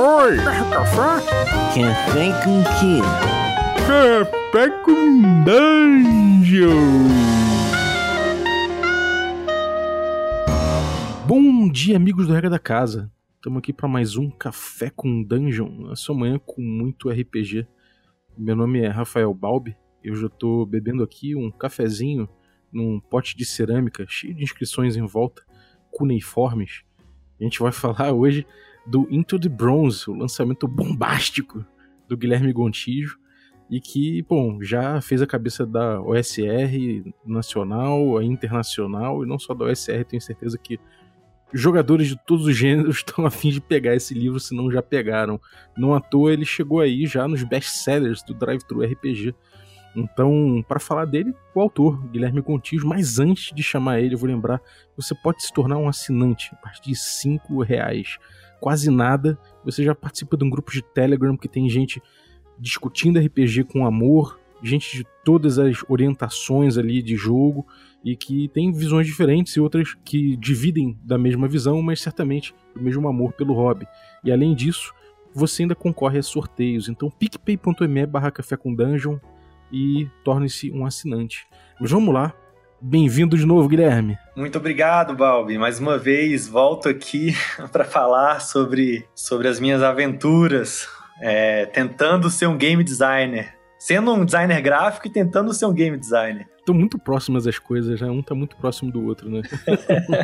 Oi! Café? Café com quê? Café com Dungeon! Bom dia, amigos do Regra da Casa. Estamos aqui para mais um Café com Dungeon, a sua manhã com muito RPG. Meu nome é Rafael Balbi. Eu já estou bebendo aqui um cafezinho num pote de cerâmica cheio de inscrições em volta, cuneiformes. A gente vai falar hoje do Into the Bronze, o lançamento bombástico do Guilherme Gontijo, e que, bom, já fez a cabeça da OSR nacional, internacional, e não só da OSR, tenho certeza que jogadores de todos os gêneros estão a fim de pegar esse livro, se não já pegaram. Não à toa ele chegou aí já nos best-sellers do Drive Thru RPG. Então, para falar dele, o autor, Guilherme Contijo, mas antes de chamar ele, eu vou lembrar, você pode se tornar um assinante a partir de 5 reais quase nada. Você já participa de um grupo de Telegram que tem gente discutindo RPG com amor, gente de todas as orientações ali de jogo e que tem visões diferentes e outras que dividem da mesma visão, mas certamente o mesmo amor pelo hobby. E além disso, você ainda concorre a sorteios. Então, picpay.me barra café com dungeon e torne-se um assinante. Mas vamos lá, Bem-vindo de novo, Guilherme. Muito obrigado, Balbi. Mais uma vez, volto aqui para falar sobre, sobre as minhas aventuras, é, tentando ser um game designer. Sendo um designer gráfico e tentando ser um game designer. Estão muito próximas as coisas, né? Um tá muito próximo do outro, né?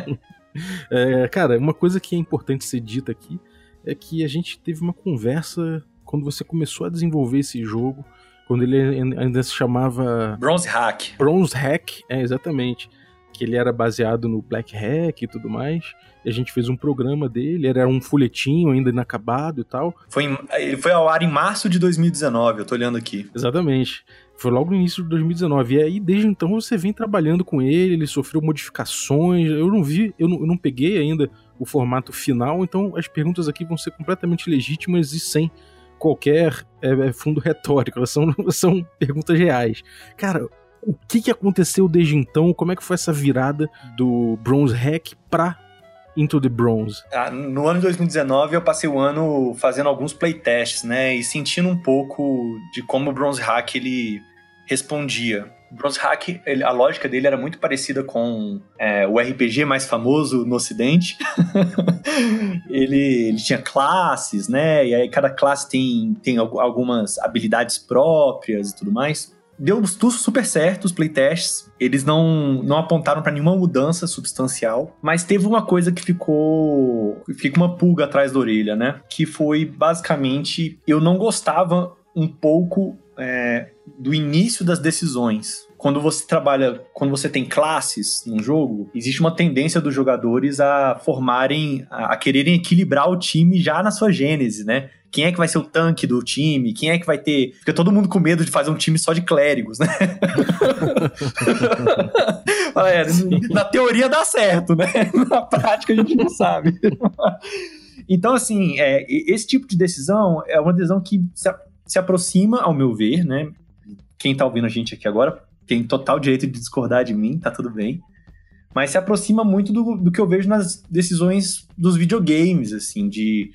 é, cara, uma coisa que é importante ser dita aqui é que a gente teve uma conversa quando você começou a desenvolver esse jogo quando ele ainda se chamava. Bronze Hack. Bronze Hack, é, exatamente. Que ele era baseado no Black Hack e tudo mais. E a gente fez um programa dele, era um folhetinho ainda inacabado e tal. Foi em, ele foi ao ar em março de 2019, eu tô olhando aqui. Exatamente. Foi logo no início de 2019. E aí, desde então, você vem trabalhando com ele, ele sofreu modificações. Eu não vi, eu não, eu não peguei ainda o formato final, então as perguntas aqui vão ser completamente legítimas e sem qualquer é, é, fundo retórico, são, são perguntas reais. Cara, o que, que aconteceu desde então? Como é que foi essa virada do Bronze Hack pra Into the Bronze? Ah, no ano de 2019 eu passei o ano fazendo alguns playtests, né, e sentindo um pouco de como o Bronze Hack ele respondia. Bronze Hack, ele, a lógica dele era muito parecida com é, o RPG mais famoso no ocidente. ele, ele, tinha classes, né? E aí cada classe tem, tem algumas habilidades próprias e tudo mais. Deu tudo super certo os playtests. Eles não, não apontaram para nenhuma mudança substancial, mas teve uma coisa que ficou. Fica uma pulga atrás da orelha, né? Que foi basicamente eu não gostava um pouco é, do início das decisões. Quando você trabalha, quando você tem classes num jogo, existe uma tendência dos jogadores a formarem, a, a quererem equilibrar o time já na sua gênese, né? Quem é que vai ser o tanque do time? Quem é que vai ter. Fica todo mundo com medo de fazer um time só de clérigos, né? é, na teoria dá certo, né? Na prática a gente não sabe. Então, assim, é, esse tipo de decisão é uma decisão que se, aproxima, ao meu ver, né? Quem tá ouvindo a gente aqui agora tem total direito de discordar de mim, tá tudo bem. Mas se aproxima muito do, do que eu vejo nas decisões dos videogames, assim, de,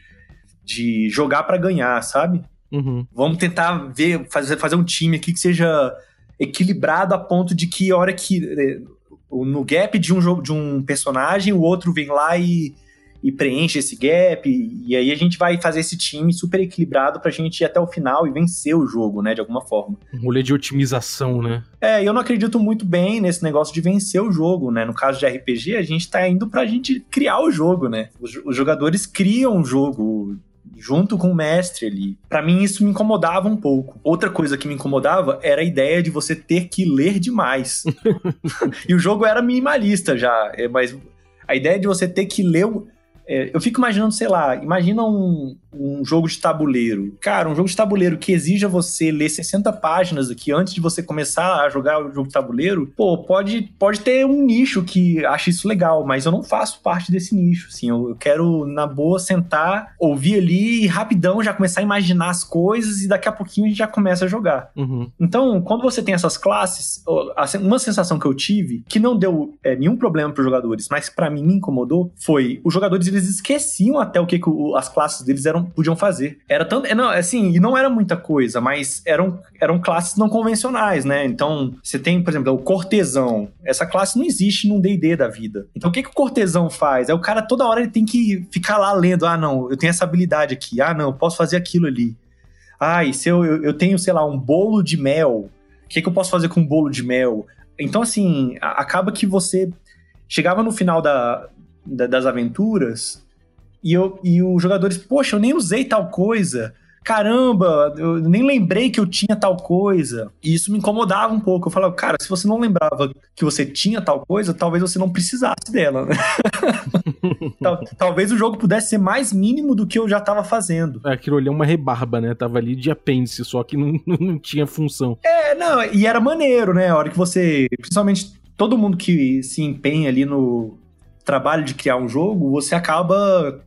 de jogar para ganhar, sabe? Uhum. Vamos tentar ver, fazer, fazer um time aqui que seja equilibrado a ponto de que a hora que. Eh, no gap de um jogo de um personagem, o outro vem lá e e preenche esse gap, e, e aí a gente vai fazer esse time super equilibrado pra gente ir até o final e vencer o jogo, né, de alguma forma. Um rolê de otimização, né? É, eu não acredito muito bem nesse negócio de vencer o jogo, né? No caso de RPG, a gente tá indo pra gente criar o jogo, né? Os, os jogadores criam o jogo junto com o mestre ali. Para mim isso me incomodava um pouco. Outra coisa que me incomodava era a ideia de você ter que ler demais. e o jogo era minimalista já, é, mas a ideia de você ter que ler é, eu fico imaginando, sei lá, imagina um, um jogo de tabuleiro. Cara, um jogo de tabuleiro que exija você ler 60 páginas aqui antes de você começar a jogar o jogo de tabuleiro, pô, pode, pode ter um nicho que acha isso legal, mas eu não faço parte desse nicho, assim. Eu, eu quero, na boa, sentar, ouvir ali e rapidão já começar a imaginar as coisas e daqui a pouquinho a gente já começa a jogar. Uhum. Então, quando você tem essas classes, uma sensação que eu tive, que não deu é, nenhum problema para os jogadores, mas para mim me incomodou, foi os jogadores eles esqueciam até o que, que as classes deles eram podiam fazer. Era tanto. é, Não, assim, e não era muita coisa, mas eram, eram classes não convencionais, né? Então, você tem, por exemplo, o cortesão. Essa classe não existe num DD da vida. Então, o que, que o cortesão faz? É o cara toda hora ele tem que ficar lá lendo. Ah, não, eu tenho essa habilidade aqui. Ah, não, eu posso fazer aquilo ali. Ah, e se eu, eu, eu tenho, sei lá, um bolo de mel. O que, que eu posso fazer com um bolo de mel? Então, assim, acaba que você chegava no final da, da- das aventuras e, eu, e os jogadores, poxa, eu nem usei tal coisa. Caramba, eu nem lembrei que eu tinha tal coisa. E isso me incomodava um pouco. Eu falava, cara, se você não lembrava que você tinha tal coisa, talvez você não precisasse dela, né? Tal- talvez o jogo pudesse ser mais mínimo do que eu já tava fazendo. Aquilo ali é uma rebarba, né? Tava ali de apêndice, só que não, não tinha função. É, não, e era maneiro, né? A hora que você. Principalmente todo mundo que se empenha ali no trabalho de criar um jogo, você acaba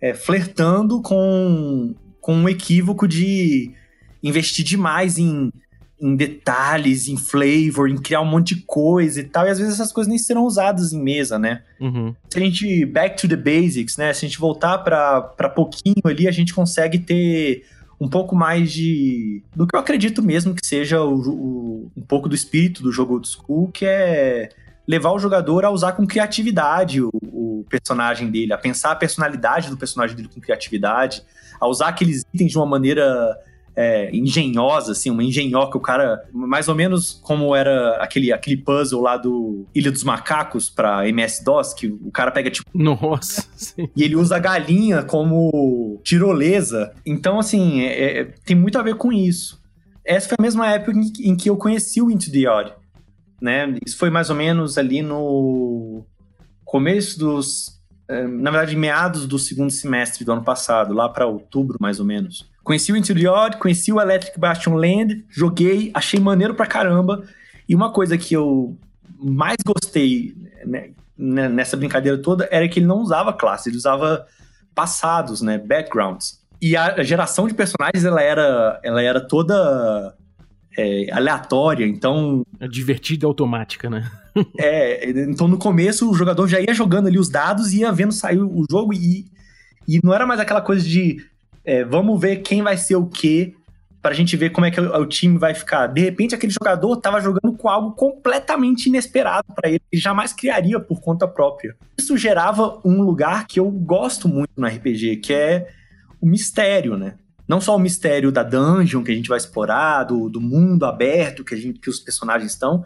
é, flertando com, com um equívoco de investir demais em, em detalhes, em flavor, em criar um monte de coisa e tal. E às vezes essas coisas nem serão usadas em mesa, né? Uhum. se a gente back to the basics, né? Se a gente voltar para pouquinho ali, a gente consegue ter um pouco mais de do que eu acredito mesmo que seja o, o- um pouco do espírito do jogo old school, que é levar o jogador a usar com criatividade o, o personagem dele, a pensar a personalidade do personagem dele com criatividade, a usar aqueles itens de uma maneira é, engenhosa, assim, uma engenhoca, o cara, mais ou menos como era aquele, aquele puzzle lá do Ilha dos Macacos pra MS-DOS, que o cara pega, tipo, Nossa. sim. e ele usa a galinha como tirolesa. Então, assim, é- é- tem muito a ver com isso. Essa foi a mesma época em, que- em que eu conheci o Into the Odd, né? Isso foi mais ou menos ali no começo dos... eh, Na verdade, meados do segundo semestre do ano passado, lá pra outubro, mais ou menos. Conheci o Odd, conheci o Electric Bastion Land, joguei, achei maneiro pra caramba. E uma coisa que eu mais gostei né, né, nessa brincadeira toda era que ele não usava classe, ele usava passados, né, backgrounds. E a geração de personagens ela era, ela era toda é, aleatória, então É divertida e automática, né? é, então no começo o jogador já ia jogando ali os dados e ia vendo sair o jogo e, e não era mais aquela coisa de é, vamos ver quem vai ser o quê pra gente ver como é que o, time vai ficar. De repente aquele jogador tava jogando com algo completamente inesperado pra ele, ele jamais criaria por conta própria. Isso gerava um lugar que eu gosto muito no RPG, que é o mistério, né? Não só o mistério da dungeon que a gente vai explorar, do, do mundo aberto que, a gente, que os personagens estão,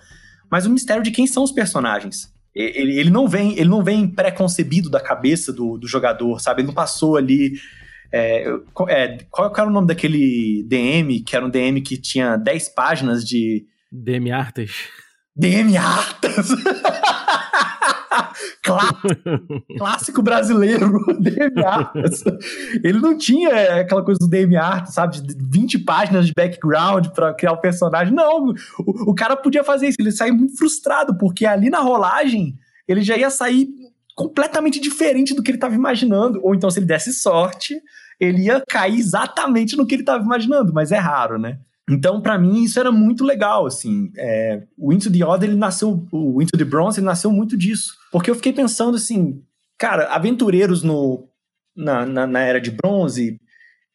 mas o mistério de quem são os personagens. Ele, ele não vem ele não vem pré-concebido da cabeça do, do jogador, sabe? Ele não passou ali. é, qual- é, qual era o nome daquele DM, que era um DM que tinha 10 páginas de DM Artas. DM Artas? Clá- Clássico brasileiro, DM Artas. Ele não tinha é, aquela coisa do DM Artas, sabe? De 20 páginas de background pra criar o personagem. Não, o, o cara podia fazer isso. Ele saiu muito frustrado, porque ali na rolagem ele já ia sair completamente diferente do que ele estava imaginando. Ou então, se ele desse sorte, ele ia cair exatamente no que ele estava imaginando, mas é raro, né? Então, pra mim, isso era muito legal, assim. É, o Into the Odd, ele nasceu... O Into the Bronze, ele nasceu muito disso. Porque eu fiquei pensando, assim... Cara, aventureiros no, na, na, na Era de Bronze...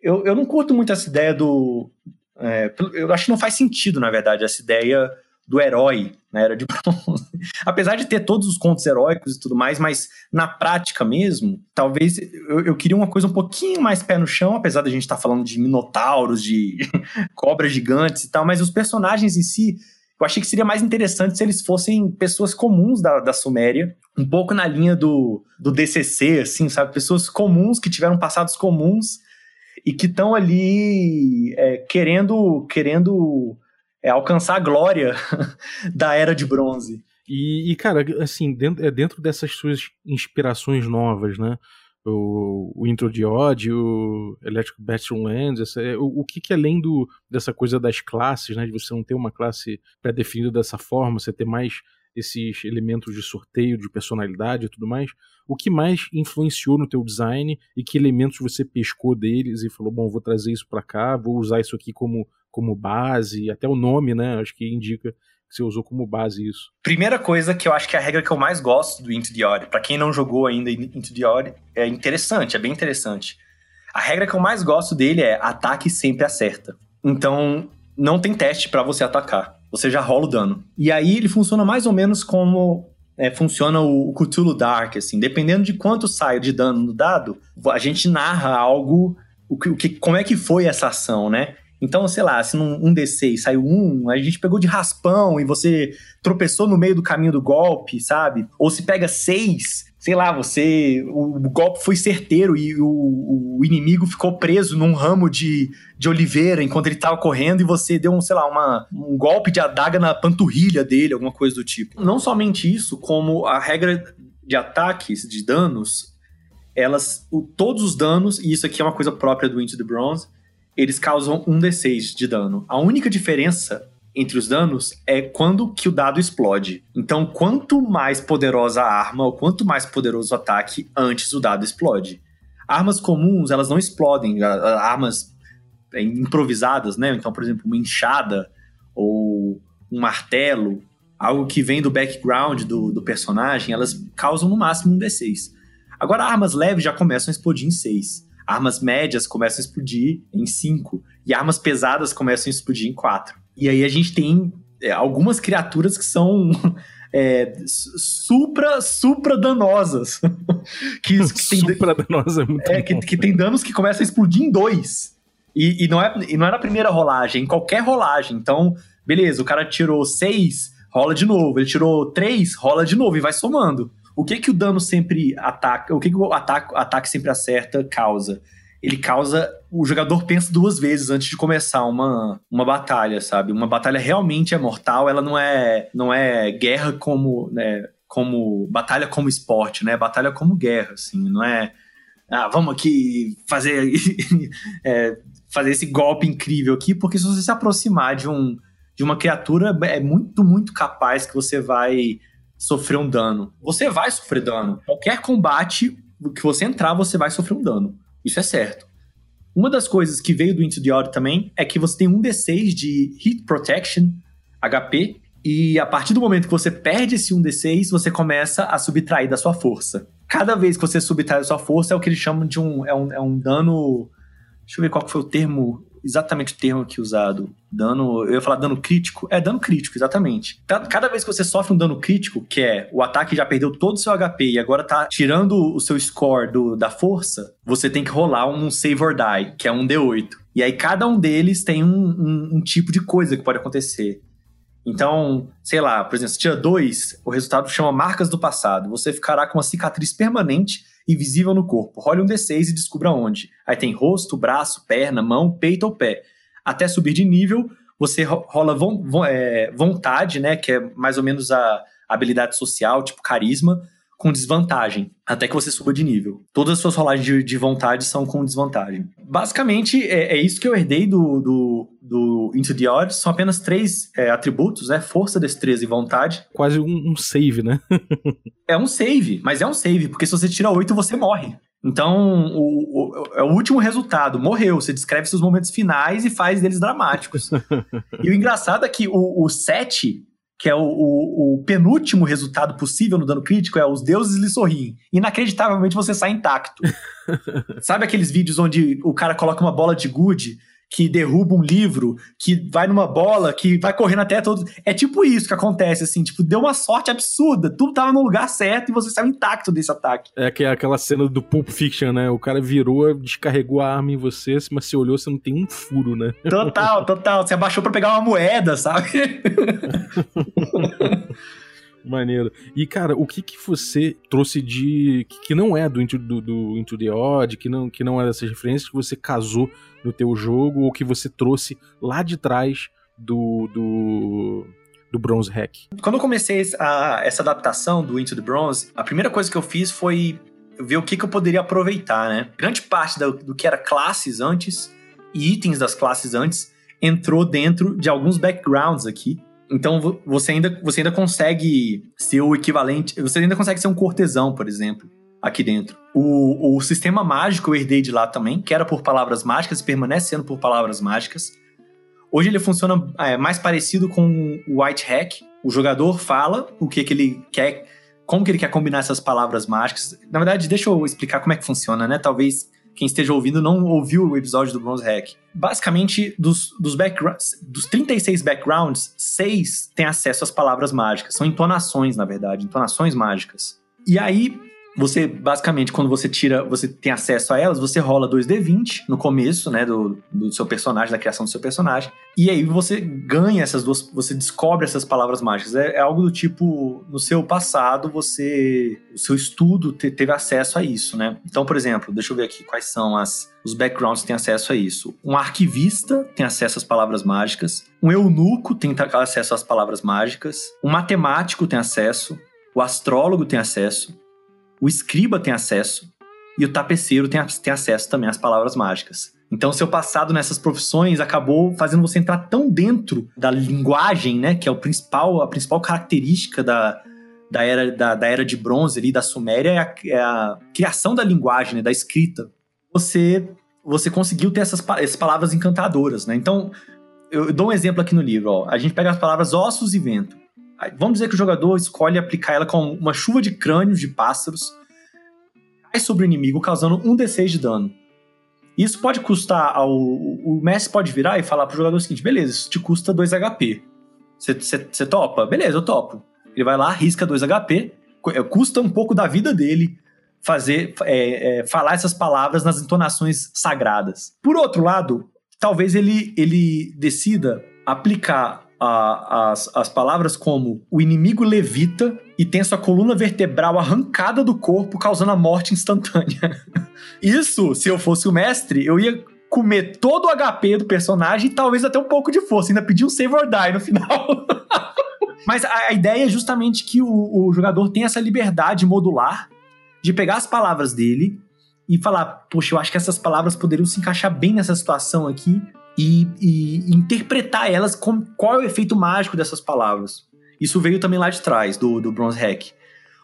Eu, eu não curto muito essa ideia do... é, eu acho que não faz sentido, na verdade, essa ideia do herói na Era de Bronze. Apesar de ter todos os contos heróicos e tudo mais, mas na prática mesmo, talvez eu, eu queria uma coisa um pouquinho mais pé no chão, apesar da gente estar falando de minotauros, de cobras gigantes e tal, mas os personagens em si, eu achei que seria mais interessante se eles fossem pessoas comuns da, da Suméria, um pouco na linha do, do DCC, assim, sabe? Pessoas comuns que tiveram passados comuns e que estão ali é, querendo, querendo é, alcançar a glória da Era de Bronze. E, e, cara, assim, dentro, é dentro dessas suas inspirações novas, né? O, o Intro de Odd, o Electric Bastion Lands, essa, é, o, o que que além do, dessa coisa das classes, né? De você não ter uma classe pré-definida dessa forma, você ter mais esses elementos de sorteio, de personalidade e tudo mais, o que mais influenciou no teu design e que elementos você pescou deles e falou, bom, vou trazer isso para cá, vou usar isso aqui como, como base, até o nome, né? Acho que indica que você usou como base isso. Primeira coisa que eu acho que é a regra que eu mais gosto do Into the Odd, pra quem não jogou ainda Into the Odd, é interessante, é bem interessante. A regra que eu mais gosto dele é ataque sempre acerta. Então, não tem teste para você atacar. Você já rola o dano. E aí ele funciona mais ou menos como é, funciona o, Cthulhu Dark, assim. Dependendo de quanto sai de dano no dado, a gente narra algo, o que, como é que foi essa ação, né? Então, sei lá, se num um D6 saiu um, a gente pegou de raspão e você tropeçou no meio do caminho do golpe, sabe? Ou se pega seis, sei lá, você. O, golpe foi certeiro e o, o, inimigo ficou preso num ramo de, de oliveira enquanto ele tava correndo e você deu um, sei lá, uma, um golpe de adaga na panturrilha dele, alguma coisa do tipo. Não somente isso, como a regra de ataques, de danos, elas. O, todos os danos, e isso aqui é uma coisa própria do Into the Bronze eles causam um D6 de dano. A única diferença entre os danos é quando que o dado explode. Então, quanto mais poderosa a arma, ou quanto mais poderoso o ataque, antes o dado explode. Armas comuns, elas não explodem. Armas é, improvisadas, né? Então, por exemplo, uma enxada ou um martelo, algo que vem do background do, do personagem, elas causam no máximo um D6. Agora, armas leves já começam a explodir em 6. Armas médias começam a explodir em 5 e armas pesadas começam a explodir em 4. E aí a gente tem é, algumas criaturas que são é, supra, supra danosas. que, que tem, supra danosa é muito é, que, que, tem danos que começam a explodir em 2. E, e, não é, e não é na primeira rolagem, em qualquer rolagem. Então, beleza, o cara tirou 6, rola de novo. Ele tirou 3, rola de novo e vai somando. O que que o dano sempre ataca, o que que o ataque, ataque sempre acerta causa? Ele causa. O jogador pensa duas vezes antes de começar uma, uma batalha, sabe? Uma batalha realmente é mortal, ela não é, não é guerra como. Né, como batalha como esporte, né? Batalha como guerra, assim, não é ah, vamos aqui fazer é, fazer esse golpe incrível aqui, porque se você se aproximar de um de uma criatura é muito muito capaz que você vai sofrer um dano. Você vai sofrer dano. Qualquer combate que você entrar, você vai sofrer um dano. Isso é certo. Uma das coisas que veio do Into the Odd também é que você tem um D6 de Hit Protection, HP, e a partir do momento que você perde esse 1d6, você começa a subtrair da sua força. Cada vez que você subtrai da sua força, é o que eles chamam de um. É um, é um dano. Deixa eu ver qual foi o termo exatamente o termo aqui usado. Dano. Eu ia falar dano crítico. É dano crítico, exatamente. Cada vez que você sofre um dano crítico, que é o ataque já perdeu todo o seu HP e agora tá tirando o seu score do, da força, você tem que rolar um save or die, que é um D8. E aí cada um deles tem um, um, um tipo de coisa que pode acontecer. Então, sei lá, por exemplo, se tira dois, o resultado chama marcas do passado. Você ficará com uma cicatriz permanente invisível no corpo. Role um D6 e descubra onde. Aí tem rosto, braço, perna, mão, peito ou pé. Até subir de nível, você rola é, vontade, né? Que é mais ou menos a habilidade social, tipo carisma com desvantagem, até que você suba de nível. Todas as suas rolagens de, de vontade são com desvantagem. Basicamente, é, é, isso que eu herdei do, do, do Into the Odd. São apenas três é, atributos, né? Força, destreza e vontade. Quase um, um save, né? é um save, mas é um save, porque se você tira oito, você morre. Então, o, o, é o último resultado. Morreu. Você descreve seus momentos finais e faz deles dramáticos. e o engraçado é que o, o 7 que é o, o, o, penúltimo resultado possível no dano crítico, é os deuses lhe sorriem. Inacreditavelmente você sai intacto. Sabe aqueles vídeos onde o cara coloca uma bola de gude que derruba um livro, que vai numa bola, que vai correndo até todo. É tipo isso que acontece, assim, tipo, deu uma sorte absurda, tudo tava no lugar certo e você saiu intacto desse ataque. É aquela cena do Pulp Fiction, né? O cara virou, descarregou a arma em você, mas você olhou, você não tem um furo, né? Total, total. Você abaixou para pegar uma moeda, sabe? Maneiro. E, cara, o que que você trouxe de. que não é do Into, do, do Into the Odd, que não, que não é dessas referências, que você casou no teu jogo, ou que você trouxe lá de trás do. do do Bronze Hack. Quando eu comecei a, essa adaptação do Into the Bronze, a primeira coisa que eu fiz foi ver o que, que eu poderia aproveitar, né? Grande parte do, do que era classes antes e itens das classes antes entrou dentro de alguns backgrounds aqui então você ainda, você ainda consegue ser o equivalente. Você ainda consegue ser um cortesão, por exemplo, aqui dentro. O, o sistema mágico eu herdei de lá também, que era por palavras mágicas e permanece sendo por palavras mágicas. Hoje ele funciona é, mais parecido com o White Hack. O jogador fala o que, que ele quer, como que ele quer combinar essas palavras mágicas. Na verdade, deixa eu explicar como é que funciona, né? Talvez quem esteja ouvindo não ouviu o episódio do Bronze Hack. Basicamente, dos, dos, backgrounds, dos 36 backgrounds, 6 têm acesso às palavras mágicas. São entonações, na verdade, entonações mágicas. E aí, você, basicamente, quando você tira, você tem acesso a elas, você rola 2D20 no começo, né, do, do seu personagem, da criação do seu personagem. E aí você ganha essas duas, você descobre essas palavras mágicas. É, é algo do tipo, no seu passado, você, o seu estudo te, teve acesso a isso, né? Então, por exemplo, deixa eu ver aqui quais são as, os backgrounds que têm acesso a isso. Um arquivista tem acesso às palavras mágicas. Um eunuco tem acesso às palavras mágicas. Um matemático tem acesso. O astrólogo tem acesso o escriba tem acesso e o tapeceiro tem, tem acesso também às palavras mágicas. Então, seu passado nessas profissões acabou fazendo você entrar tão dentro da linguagem, né, que é o principal, a principal característica da, da, era, da, da era de bronze ali, da Suméria, é a, é a criação da linguagem, né, da escrita. Você, você conseguiu ter essas, essas palavras encantadoras, né? Então, eu, dou um exemplo aqui no livro. Ó. A gente pega as palavras ossos e vento. Vamos dizer que o jogador escolhe aplicar ela com uma chuva de crânios de pássaros, cai sobre o inimigo, causando um D6 de dano. Isso pode custar ao. O mestre pode virar e falar pro jogador o seguinte: beleza, isso te custa 2 HP. Você topa? Beleza, eu topo. Ele vai lá, arrisca 2 HP, é, custa um pouco da vida dele fazer é, é, falar essas palavras nas entonações sagradas. Por outro lado, talvez ele, ele decida aplicar a, as, as palavras como o inimigo levita e tem sua coluna vertebral arrancada do corpo, causando a morte instantânea. Isso, se eu fosse o mestre, eu ia comer todo o HP do personagem e talvez até um pouco de força, ainda pedir um save or die no final. Mas a, a, ideia é justamente que o, o jogador tem essa liberdade modular de pegar as palavras dele e falar, poxa, eu acho que essas palavras poderiam se encaixar bem nessa situação aqui e, e interpretar elas com qual é o efeito mágico dessas palavras. Isso veio também lá de trás, do, do Bronze Hack.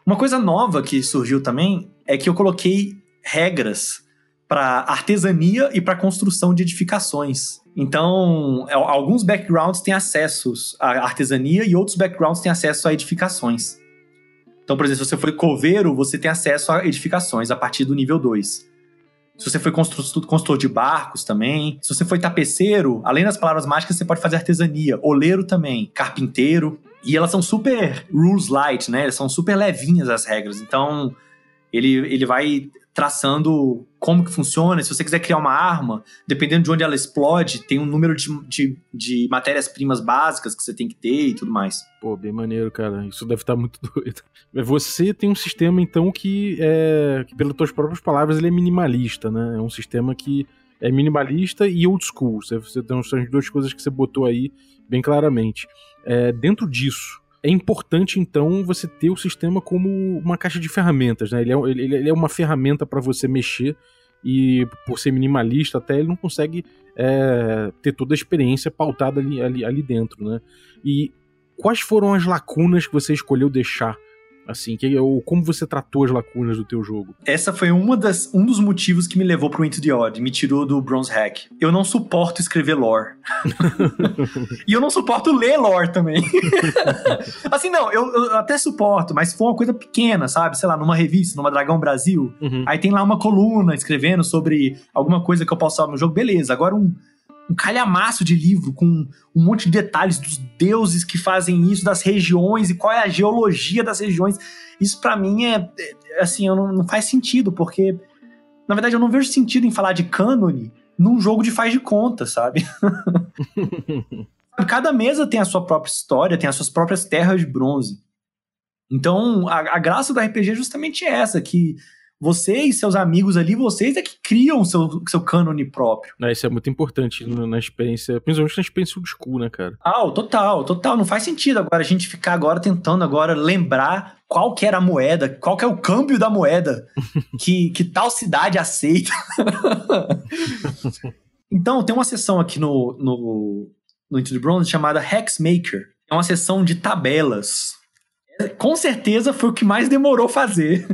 Uma coisa nova que surgiu também é que eu coloquei regras para artesania e para construção de edificações. Então, é, alguns backgrounds têm acessos à artesania e outros backgrounds têm acesso a edificações. Então, por exemplo, se você for coveiro, você tem acesso a edificações a partir do nível 2. Se você foi construtor, de barcos também. Se você foi tapeceiro, além das palavras mágicas, você pode fazer artesania. Oleiro também. Carpinteiro. E elas são super rules light, né? Elas são super levinhas as regras. Então, ele, ele vai traçando como que funciona. Se você quiser criar uma arma, dependendo de onde ela explode, tem um número de, de, de matérias-primas básicas que você tem que ter e tudo mais. Pô, bem maneiro, cara. Isso deve estar muito doido. Você tem um sistema, então, que, é, que pelas tuas próprias palavras, ele é minimalista, né? É um sistema que é minimalista e old school. Você, você tem as duas coisas que você botou aí bem claramente. É, dentro disso, é importante, então, você ter o sistema como uma caixa de ferramentas, né? Ele é, ele, ele é uma ferramenta para você mexer e, por ser minimalista, até ele não consegue é, ter toda a experiência pautada ali, ali, ali dentro, né? E quais foram as lacunas que você escolheu deixar Assim, que, ou como você tratou as lacunas do teu jogo? Essa foi uma das, um dos motivos que me levou pro Into the Odd, me tirou do Bronze Hack. Eu não suporto escrever lore. e eu não suporto ler lore também. assim, não, eu, eu, até suporto, mas se for uma coisa pequena, sabe? Sei lá, numa revista, numa Dragão Brasil, uhum. aí tem lá uma coluna escrevendo sobre alguma coisa que eu posso falar no jogo, beleza. Agora um um calhamaço de livro com um monte de detalhes dos deuses que fazem isso, das regiões e qual é a geologia das regiões. Isso para mim é, é assim, não, não, faz sentido, porque na verdade eu não vejo sentido em falar de cânone num jogo de faz de conta, sabe? Cada mesa tem a sua própria história, tem as suas próprias terras de bronze. Então, a, a graça do RPG é justamente essa, que você e seus amigos ali, vocês é que criam o seu, seu cânone próprio. É, isso é muito importante na experiência, principalmente na experiência old school, né, cara? Ah, total, total. Não faz sentido agora a gente ficar agora tentando agora lembrar qual que era a moeda, qual que é o câmbio da moeda que, que tal cidade aceita. então, tem uma sessão aqui no, no, no Into the Bronze chamada Hexmaker. É uma sessão de tabelas com certeza foi o que mais demorou fazer.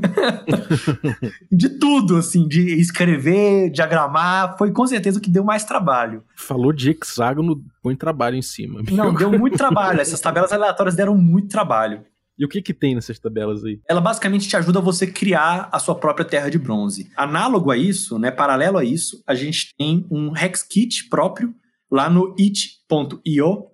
de tudo, assim, de escrever, diagramar, foi com certeza o que deu mais trabalho. Falou de hexágono, põe trabalho em cima. Amigo. Não, deu muito trabalho. Essas tabelas aleatórias deram muito trabalho. E o que que tem nessas tabelas aí? Ela basicamente te ajuda a você criar a sua própria terra de bronze. Análogo a isso, né, paralelo a isso, a gente tem um Hex Kit próprio lá no it.io,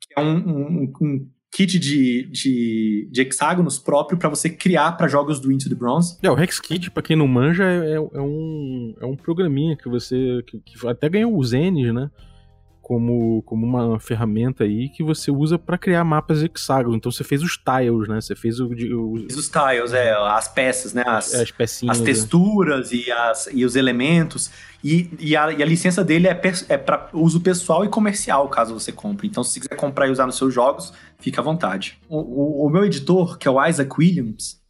que é um, um, um kit de, de, de hexágonos próprio para você criar para jogos do Into the Bronze. É, o Hex Kit, pra quem não manja, é, é, um, é um programinha que você. Que, que até ganhou os N's, né? Como, como uma ferramenta aí que você usa para criar mapas hexágonos. Então você fez os tiles, né? Você fez o, o... os tiles, é, as peças, né? As, é, as pecinhas. As né? texturas é. e, as, e os elementos. E, e, a, e a licença dele é, é para uso pessoal e comercial, caso você compre. Então, se você quiser comprar e usar nos seus jogos, fica à vontade. O, o, o meu editor, que é o Isaac Williams,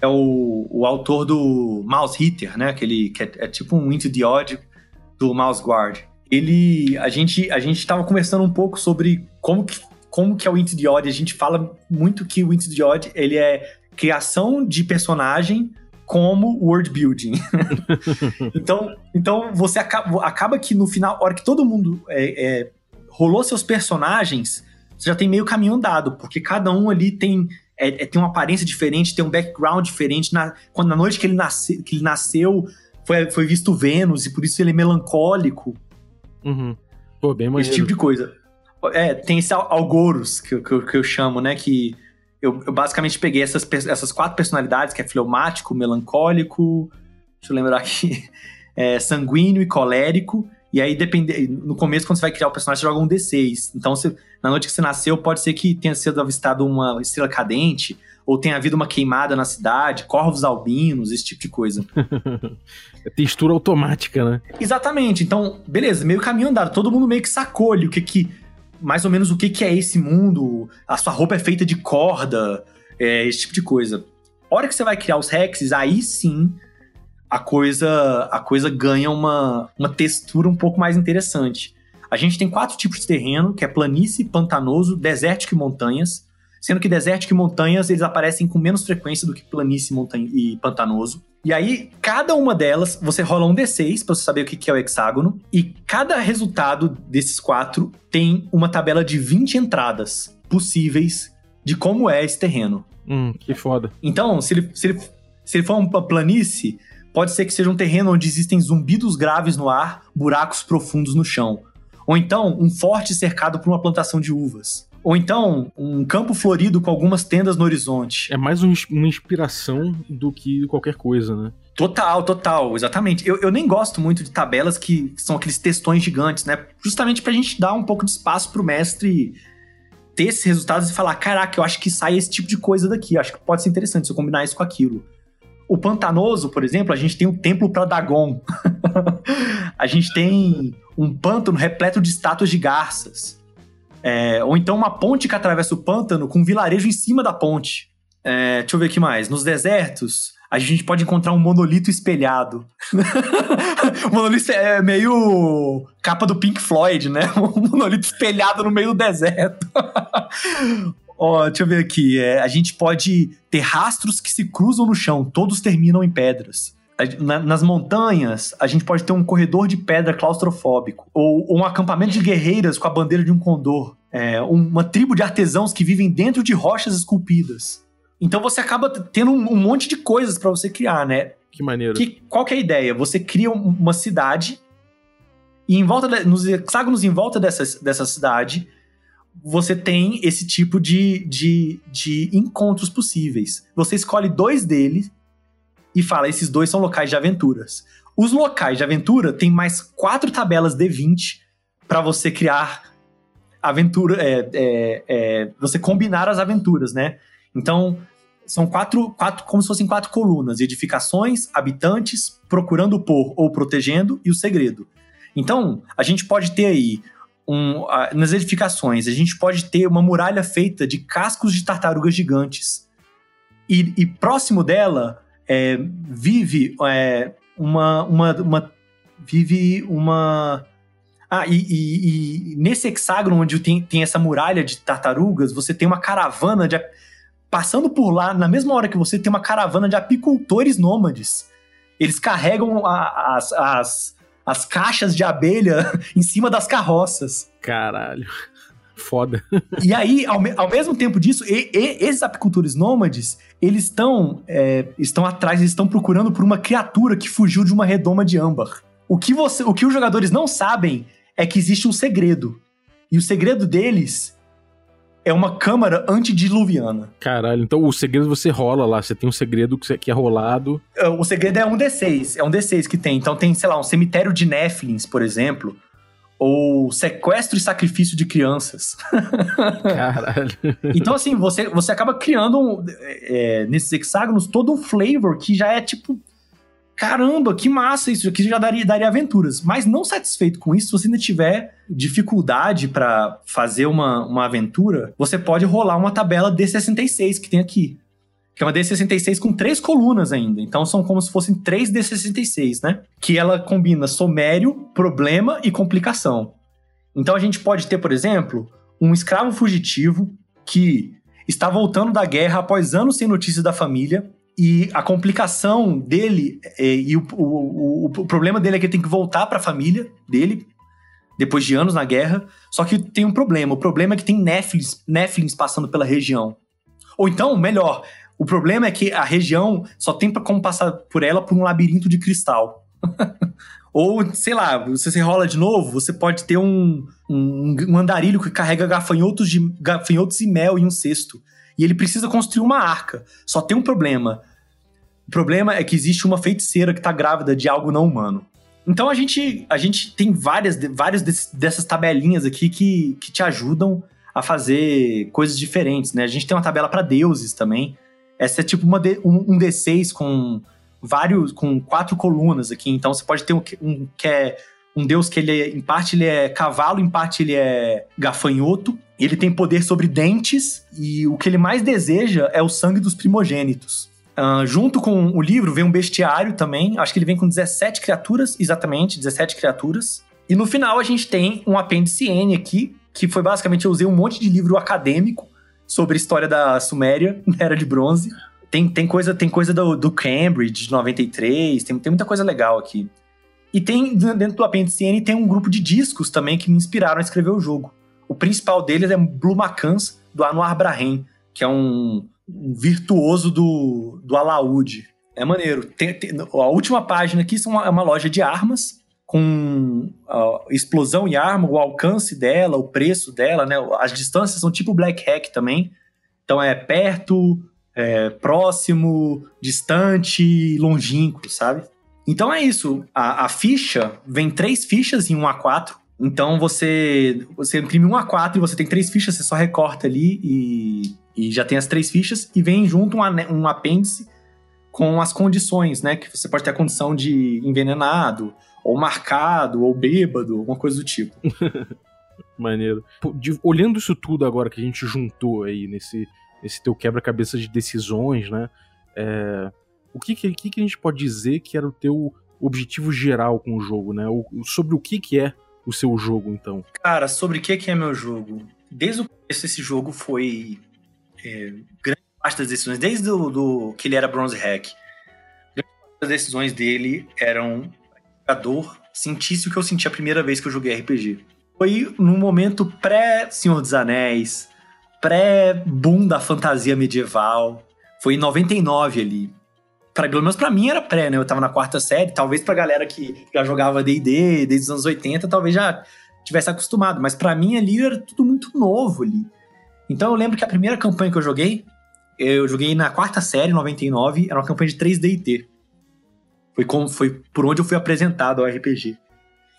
é o, o autor do Mouse Hitter, né? Aquele que é, é tipo um Into the Odd do Mouse Guard ele a gente a gente estava conversando um pouco sobre como que como que é o Into the Odd. A gente fala muito que o Into the Odd ele é criação de personagem como world building. então, então você acaba, acaba que no final, hora que todo mundo é, é, rolou seus personagens, você já tem meio caminho andado, porque cada um ali tem é, é, tem uma aparência diferente, tem um background diferente. Na, quando na noite que ele, nasce, que ele nasceu, foi, foi visto Vênus, e por isso ele é melancólico. Uhum. Pô, bem maneiro. Esse tipo de coisa. É, tem esse algoros que, que, que eu chamo, né? Que eu, eu, basicamente peguei essas, essas quatro personalidades, que é fleumático, melancólico, deixa eu lembrar aqui, é, sanguíneo e colérico. E aí, depende, no começo, quando você vai criar o personagem, você joga um D6. Então, você, na noite que você nasceu, pode ser que tenha sido avistado uma estrela cadente, ou tenha havido uma queimada na cidade, corvos albinos, esse tipo de coisa. é textura automática, né? Exatamente. Então, beleza, meio caminho andado. Todo mundo meio que sacou ali o que que. Mais ou menos o que que é esse mundo. A sua roupa é feita de corda, é, esse tipo de coisa. A hora que você vai criar os hexes, aí sim a coisa a coisa ganha uma, uma textura um pouco mais interessante. A gente tem quatro tipos de terreno, que é planície, pantanoso, desértico e montanhas sendo que desértico e montanhas eles aparecem com menos frequência do que planície montanha e pantanoso. E aí, cada uma delas, você rola um D6 para você saber o que é o hexágono, e cada resultado desses quatro tem uma tabela de 20 entradas possíveis de como é esse terreno. Hum, que foda. Então, se ele, se ele, se ele for uma planície, pode ser que seja um terreno onde existem zumbidos graves no ar, buracos profundos no chão. Ou então, um forte cercado por uma plantação de uvas. Ou então, um campo florido com algumas tendas no horizonte. É mais um, uma inspiração do que qualquer coisa, né? Total, total, exatamente. Eu, eu nem gosto muito de tabelas que são aqueles textões gigantes, né? Justamente pra gente dar um pouco de espaço pro mestre ter esses resultados e falar: caraca, eu acho que sai esse tipo de coisa daqui. Acho que pode ser interessante se eu combinar isso com aquilo. O Pantanoso, por exemplo, a gente tem um templo para Dagon. a gente tem um pântano repleto de estátuas de garças. É, ou então uma ponte que atravessa o pântano com um vilarejo em cima da ponte. É, deixa eu ver aqui mais. Nos desertos, a gente pode encontrar um monolito espelhado. o monolito é meio capa do Pink Floyd, né? Um monolito espelhado no meio do deserto. Ó, deixa eu ver aqui. É, a gente pode ter rastros que se cruzam no chão, todos terminam em pedras nas montanhas, a gente pode ter um corredor de pedra claustrofóbico, ou, ou um acampamento de guerreiras com a bandeira de um condor, é, uma tribo de artesãos que vivem dentro de rochas esculpidas. Então você acaba tendo um, um monte de coisas para você criar, né? Que maneiro. Que, qual que é a ideia? Você cria uma cidade e em volta de, nos hexágonos em volta dessa, dessa cidade você tem esse tipo de, de, de encontros possíveis. Você escolhe dois deles e fala: esses dois são locais de aventuras. Os locais de aventura tem mais quatro tabelas D20 para você criar aventura, é, é, é, você combinar as aventuras, né? Então são quatro, quatro, como se fossem quatro colunas: edificações, habitantes, procurando por ou protegendo e o segredo. Então a gente pode ter aí um, nas edificações a gente pode ter uma muralha feita de cascos de tartarugas gigantes e, e próximo dela é, vive é, uma, uma, uma, vive uma ah, e, e, e, nesse hexágono onde tem, tem essa muralha de tartarugas, você tem uma caravana de. Passando por lá, na mesma hora que você tem uma caravana de apicultores nômades. Eles carregam a, as, as, as caixas de abelha em cima das carroças. Caralho. Foda. E aí, ao, me- ao mesmo tempo disso, e- e- esses apicultores nômades, eles estão é, estão atrás, eles estão procurando por uma criatura que fugiu de uma redoma de âmbar. O que, você, o que os jogadores não sabem é que existe um segredo. E o segredo deles é uma câmara antediluviana. Caralho, então o segredo você rola lá. Você tem um segredo que, é rolado. É, O segredo é um D6, é um D6 que tem. Então tem, sei lá, um cemitério de Néflins, por exemplo, ou sequestro e sacrifício de crianças. Caralho. Então, assim, você, você acaba criando um, é, nesses hexágonos todo um flavor que já é tipo. Caramba, que massa isso aqui já daria, daria aventuras. Mas não satisfeito com isso, se você ainda tiver dificuldade pra fazer uma, uma aventura, você pode rolar uma tabela D66 que tem aqui. Que é uma D66 com três colunas ainda. Então são como se fossem três D66, né? Que ela combina somério, problema e complicação. Então a gente pode ter, por exemplo, um escravo fugitivo que está voltando da guerra após anos sem notícias da família. E a complicação dele é, e o, o, o, o problema dele é que ele tem que voltar para a família dele depois de anos na guerra. Só que tem um problema. O problema é que tem Néflins, Néflins passando pela região. Ou então, melhor, o problema é que a região só tem como passar por ela por um labirinto de cristal. Ou, sei lá, se você rola de novo, você pode ter um, um, um andarilho que carrega gafanhotos, de, gafanhotos e mel em um cesto. E ele precisa construir uma arca. Só tem um problema. O problema é que existe uma feiticeira que tá grávida de algo não humano. Então a gente, a gente tem várias, várias dessas tabelinhas aqui que, que te ajudam a fazer coisas diferentes, né? A gente tem uma tabela para deuses também. Essa é tipo uma D- um, um D6 com vários, com quatro colunas aqui. Então você pode ter um, um que é um deus que ele é, em parte ele é cavalo, em parte ele é gafanhoto. Ele tem poder sobre dentes e o que ele mais deseja é o sangue dos primogênitos. Ah, junto com o livro vem um bestiário também. Acho que ele vem com 17 criaturas, exatamente, 17 criaturas. E no final a gente tem um apêndice N aqui, que foi basicamente eu usei um monte de livro acadêmico sobre a história da Suméria, na Era de Bronze. Tem, tem coisa, tem coisa do, do Cambridge, de 93, tem, tem muita coisa legal aqui. E tem, dentro do apêndice N, tem um grupo de discos também que me inspiraram a escrever o jogo. O principal deles é Blue Macans, do Anwar Brahim, que é um, um virtuoso do, do alaúde. É maneiro. Tem- tem- a última página aqui são uma- é uma loja de armas, com a explosão e arma, o alcance dela, o preço dela, né? As distâncias são tipo Black Hack também. Então é perto, é próximo, distante, longínquo, sabe? Então é isso. A, a ficha vem três fichas em um A4. Então você você imprime um A4 e você tem três fichas, você só recorta ali e, e já tem as três fichas. E vem junto um, um apêndice com as condições, né? Que você pode ter a condição de envenenado, ou marcado, ou bêbado, alguma coisa do tipo. Maneiro. De- olhando isso tudo agora que a gente juntou aí nesse, nesse teu quebra-cabeça de decisões, né? É, o que, que, que que a gente pode dizer que era o teu objetivo geral com o jogo, né? O- sobre o que, que é o seu jogo, então. Cara, sobre o que que é meu jogo? Desde o começo esse jogo foi é, grande parte das decisões, desde do, do- que ele era Bronze Hack, grande parte das decisões dele eram jogador sentisse o que eu senti a primeira vez que eu joguei RPG. Foi num momento pré-Senhor dos Anéis, pré-boom da fantasia medieval. Foi em 99 ali. Pra, pelo menos pra mim era pré, né? Eu tava na quarta série. Talvez pra galera que já jogava D&D desde os anos 80, talvez já tivesse acostumado. Mas pra mim ali era tudo muito novo ali. Então eu lembro que a primeira campanha que eu joguei, eu joguei na quarta série, 99, era uma campanha de 3D&T. Foi, como, foi por onde eu fui apresentado ao RPG.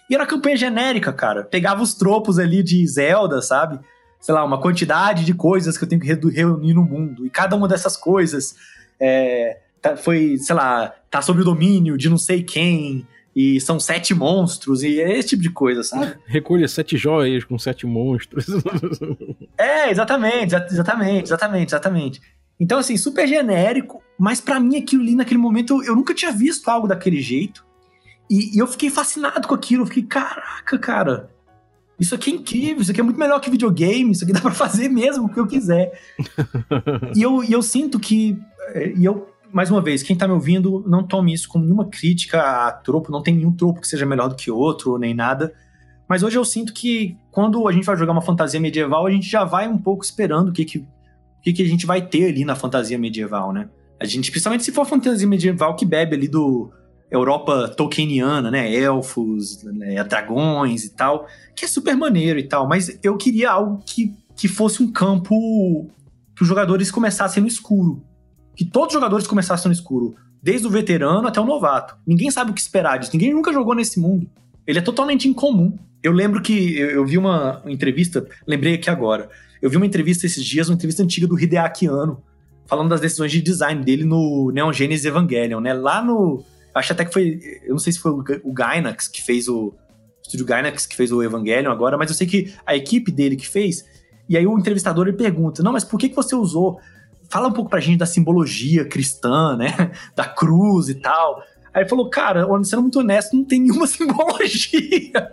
E era uma campanha genérica, cara. Pegava os tropos ali de Zelda, sabe? Sei lá, uma quantidade de coisas que eu tenho que reunir no mundo. E cada uma dessas coisas é, tá- foi, sei lá, tá sob o domínio de não sei quem. E são sete monstros. E é esse tipo de coisa, sabe? Recolha sete joias com sete monstros. É, exatamente, exa- exatamente, exatamente, exatamente. Então, assim, super genérico, mas pra mim aquilo ali naquele momento eu, eu nunca tinha visto algo daquele jeito. E, e eu fiquei fascinado com aquilo. Eu fiquei, caraca, cara, isso aqui é incrível, isso aqui é muito melhor que videogame, isso aqui dá pra fazer mesmo o que eu quiser. e, eu, e eu sinto que. eh, E eu, mais uma vez, quem tá me ouvindo, não tome isso como nenhuma crítica a tropo, não tem nenhum tropo que seja melhor do que outro, nem nada. Mas hoje eu sinto que quando a gente vai jogar uma fantasia medieval, a gente já vai um pouco esperando o que, que, o que, que a gente vai ter ali na fantasia medieval, né? A gente, principalmente se for fantasia medieval que bebe ali do Europa Tolkieniana, né? Elfos, né? dragões e tal, que é super maneiro e tal. Mas eu queria algo que, que fosse um campo que os jogadores começassem no escuro. Que todos os jogadores começassem no escuro. Desde o veterano até o novato. Ninguém sabe o que esperar disso. Ninguém nunca jogou nesse mundo. Ele é totalmente incomum. Eu lembro que eu, eu vi uma entrevista, lembrei aqui agora. Eu vi uma entrevista esses dias, uma entrevista antiga do Hideaki Anno, falando das decisões de design dele no Neon Genesis Evangelion, né? Lá no. Acho até que foi. Eu não sei se foi o Gainax que fez o. O estúdio Gainax que fez o Evangelion agora, mas eu sei que a equipe dele que fez. E aí o entrevistador ele pergunta: Não, mas por que, que você usou? Fala um pouco pra gente da simbologia cristã, né? Da cruz e tal. Aí ele falou, cara, sendo muito honesto, não tem nenhuma simbologia.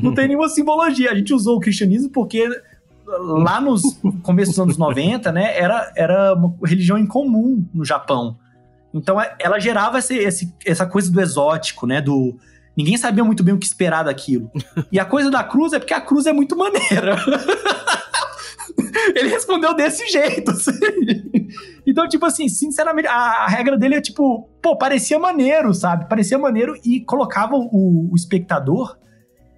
não tem nenhuma simbologia. A gente usou o cristianismo porque lá nos começos dos anos 90, né, era, era uma religião incomum no Japão. Então é, ela gerava esse, esse, essa coisa do exótico, né, do... Ninguém sabia muito bem o que esperar daquilo. E a coisa da cruz é porque a cruz é muito maneira. Ele respondeu desse jeito. Assim. Então, tipo assim, sinceramente, a, a, regra dele é tipo, pô, parecia maneiro, sabe? Parecia maneiro e colocava o, o espectador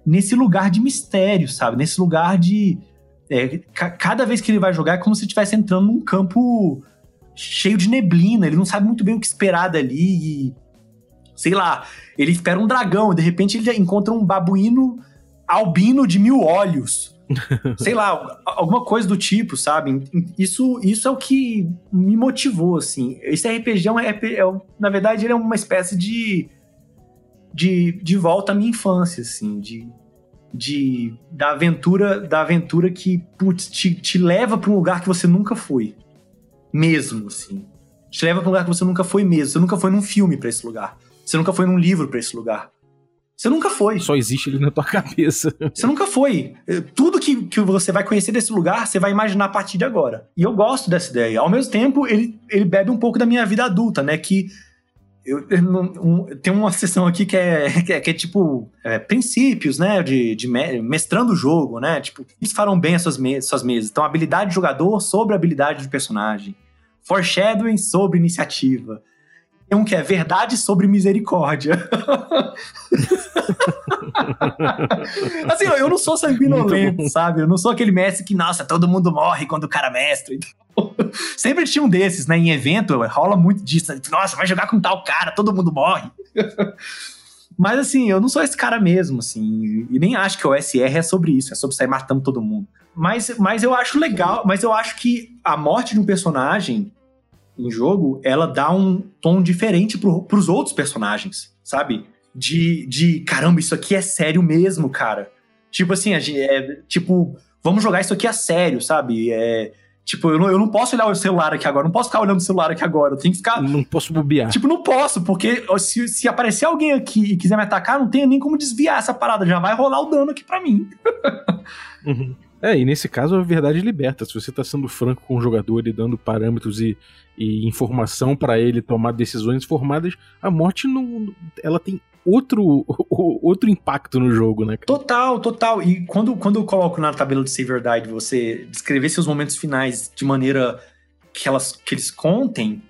nesse lugar de mistério, sabe? Nesse lugar de. É, cada vez que ele vai jogar é como se estivesse entrando num campo cheio de neblina. Ele não sabe muito bem o que esperar dali. E, sei lá, ele espera um dragão, de repente ele encontra um babuíno albino de mil olhos. Sei lá, alguma coisa do tipo, sabe? Isso, isso é o que me motivou, assim. Esse RPG é, um, é na verdade, ele é uma espécie de, de, de volta à minha infância, assim, de, de da aventura, da aventura que putz, te, te leva para um lugar que você nunca foi, mesmo, assim. Te leva para um lugar que você nunca foi mesmo. Você nunca foi num filme para esse lugar. Você nunca foi num livro para esse lugar. Você nunca foi. Só existe ele na tua cabeça. Você nunca foi. Tudo que, que você vai conhecer desse lugar, você vai imaginar a partir de agora. E eu gosto dessa ideia. Ao mesmo tempo, ele, ele bebe um pouco da minha vida adulta, né? Que eu, um, tem uma sessão aqui que é, que é, que é tipo é, princípios, né? De, de mestrando o jogo, né? Tipo, eles farão bem as suas, me suas mesas. Então, habilidade de jogador sobre habilidade de personagem. Foreshadowing sobre iniciativa. Tem um que é verdade sobre misericórdia. assim, eu não sou sanguinolento, sabe? Eu não sou aquele mestre que, nossa, todo mundo morre quando o cara é mestre. Sempre tinha um desses, né? Em evento, rola muito disso. Nossa, vai jogar com tal cara, todo mundo morre. Mas assim, eu não sou esse cara mesmo, assim. E nem acho que o SR é sobre isso, é sobre sair matando todo mundo. Mas, mas eu acho legal, mas eu acho que a morte de um personagem em jogo, ela dá um tom diferente pro, pros outros personagens, sabe? De, de caramba, isso aqui é sério mesmo, cara. Tipo assim, é, tipo, vamos jogar isso aqui a sério, sabe? É, tipo, eu não, eu não posso olhar o celular aqui agora, não posso ficar olhando o celular aqui agora, eu tenho que ficar. Não posso bobear. Tipo, não posso, porque se, se aparecer alguém aqui e quiser me atacar, não tem nem como desviar essa parada, já vai rolar o dano aqui pra mim. uhum. É, e nesse caso a verdade liberta. Se você está sendo franco com o jogador e dando parâmetros e, e informação para ele tomar decisões informadas, a morte não, ela tem outro, outro impacto no jogo, né? Total, total. E quando, quando eu coloco na tabela de Save or Die você descrever seus momentos finais de maneira que, elas, que eles contem,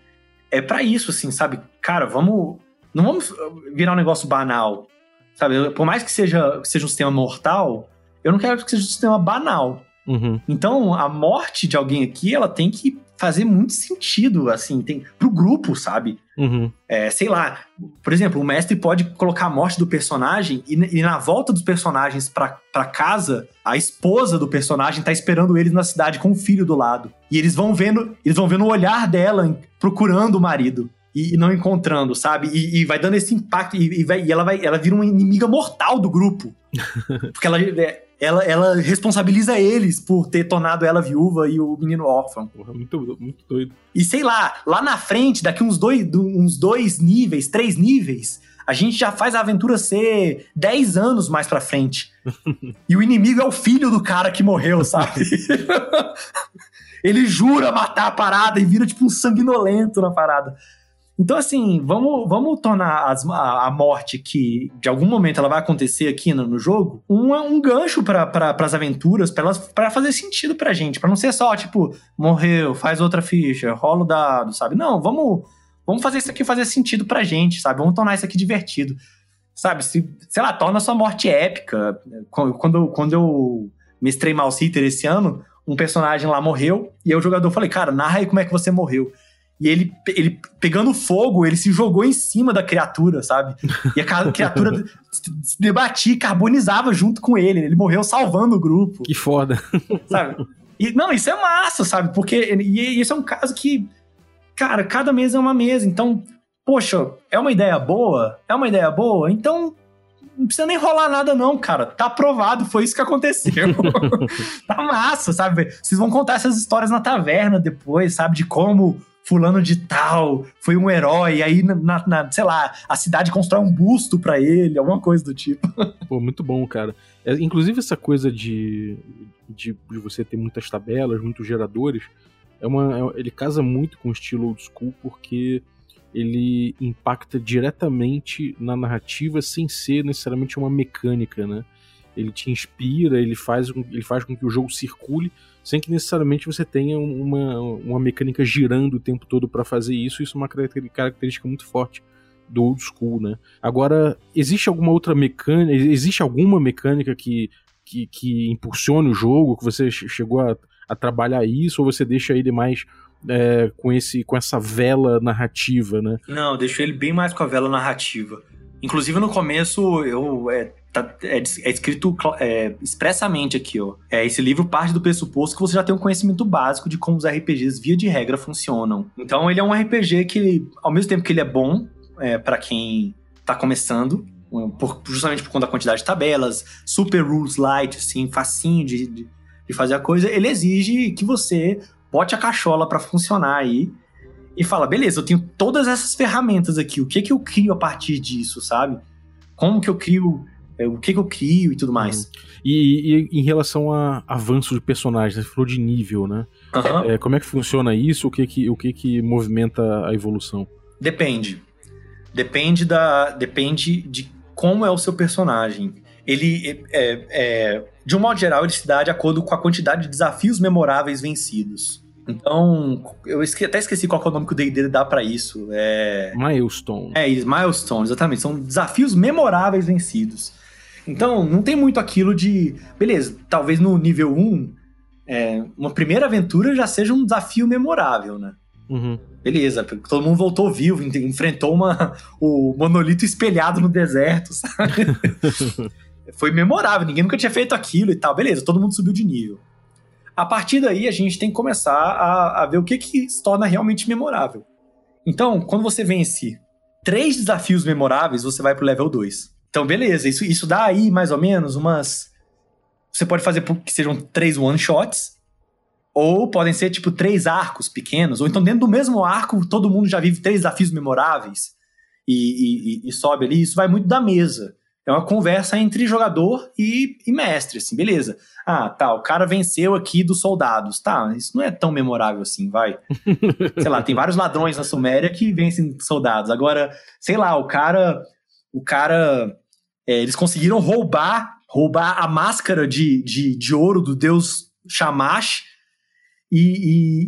é para isso, assim, sabe? Cara, vamos. Não vamos virar um negócio banal. Sabe? Por mais que seja, seja um sistema mortal eu não quero que seja um sistema banal. Uhum. Então, a morte de alguém aqui, ela tem que fazer muito sentido, assim, tem pro grupo, sabe? Uhum. É, sei lá, por exemplo, o mestre pode colocar a morte do personagem e, e na volta dos personagens pra, pra casa, a esposa do personagem tá esperando eles na cidade com o filho do lado. E eles vão vendo, eles vão vendo o olhar dela procurando o marido. E, e não encontrando, sabe? E, e, vai dando esse impacto. E, vai, ela vai, ela vira uma inimiga mortal do grupo. Porque ela, é, ela, ela responsabiliza eles por ter tornado ela viúva e o menino órfão. Porra, muito, muito doido. E sei lá, lá na frente, daqui uns dois, uns dois níveis, três níveis, a gente já faz a aventura ser dez anos mais pra frente. e o inimigo é o filho do cara que morreu, sabe? Ele jura matar a parada e vira tipo um sanguinolento na parada. Então, assim, vamos, vamos tornar as, a, a, morte que de algum momento ela vai acontecer aqui no, no jogo um, um gancho para pra, as aventuras, para fazer sentido pra gente. para não ser só, tipo, morreu, faz outra ficha, rola o dado, sabe? Não, vamos, vamos fazer isso aqui fazer sentido pra gente, sabe? Vamos tornar isso aqui divertido. Sabe? Se, sei lá, torna a sua morte épica. Quando, quando eu mestrei Mal Citer esse ano, um personagem lá morreu, e o jogador falei, cara, narra aí como é que você morreu. E ele, ele pegando fogo, ele se jogou em cima da criatura, sabe? E a criatura se debatia, carbonizava junto com ele. Ele morreu salvando o grupo. Que foda. Sabe? E, não, isso é massa, sabe? Porque e, isso é um caso que, cara, cada mesa é uma mesa. Então, poxa, é uma ideia boa? É uma ideia boa? Então, não precisa nem rolar nada, não, cara. Tá aprovado, foi isso que aconteceu. tá massa, sabe? Vocês vão contar essas histórias na taverna depois, sabe? De como fulano de tal foi um herói, aí, na, na sei lá, a cidade constrói um busto para ele, alguma coisa do tipo. Pô, muito bom, cara. É, inclusive essa coisa de, de, de, você ter muitas tabelas, muitos geradores, é uma, é, ele casa muito com o estilo old school, porque ele impacta diretamente na narrativa sem ser necessariamente uma mecânica, né? Ele te inspira, ele faz, ele faz com que o jogo circule sem que necessariamente você tenha uma, uma mecânica girando o tempo todo para fazer isso. Isso é uma característica muito forte do old school, né? Agora, existe alguma outra mecânica, existe alguma mecânica que, que, que impulsione o jogo, que você chegou a, a trabalhar isso, ou você deixa ele mais é, com, esse, com essa vela narrativa, né? Não, deixo ele bem mais com a vela narrativa. Inclusive no começo eu é, tá, é, é escrito é, expressamente aqui, ó. É, esse livro parte do pressuposto que você já tem um conhecimento básico de como os RPGs via de regra funcionam. Então ele é um RPG que, ao mesmo tempo que ele é bom é, para quem tá começando, por, justamente por conta da quantidade de tabelas, super rules light, assim, facinho de, de, de fazer a coisa, ele exige que você bote a cachola para funcionar aí e fala, beleza, eu tenho todas essas ferramentas aqui, o que que eu crio a partir disso, sabe? Como que eu crio, o que que eu crio e tudo mais. Uhum. E, e, em relação a avanço de personagens, você falou de nível, né? Uhum. É, como é que funciona isso? O que que, o que que movimenta a evolução? Depende. Depende da, depende de como é o seu personagem. Ele, é, é, de um modo geral, ele se dá de acordo com a quantidade de desafios memoráveis vencidos. Então, eu esque até esqueci qual é o nome que o D&D dá para isso. É... Milestone. É, milestone, exatamente. São desafios memoráveis vencidos. Então, não tem muito aquilo de... Beleza, talvez no nível 1, é, uma primeira aventura já seja um desafio memorável, né? Uhum. Beleza, todo mundo voltou vivo, enfrentou uma, o monolito espelhado no deserto, sabe? Foi memorável, ninguém nunca tinha feito aquilo e tal. Beleza, todo mundo subiu de nível. A partir daí, a gente tem que começar a, a ver o que, que se torna realmente memorável. Então, quando você vence três desafios memoráveis, você vai pro level 2. Então, beleza, isso, isso dá aí mais ou menos umas. Você pode fazer que sejam três one-shots, ou podem ser tipo três arcos pequenos, ou então dentro do mesmo arco todo mundo já vive três desafios memoráveis e, e, e sobe ali. Isso vai muito da mesa. É uma conversa entre jogador e, e, mestre, assim, beleza. Ah, tá, o cara venceu aqui dos soldados. Tá, isso não é tão memorável assim, vai. sei lá, tem vários ladrões na Suméria que vencem soldados. Agora, sei lá, o cara. O cara. É, eles conseguiram roubar roubar a máscara de, de, de ouro do deus Shamash. E,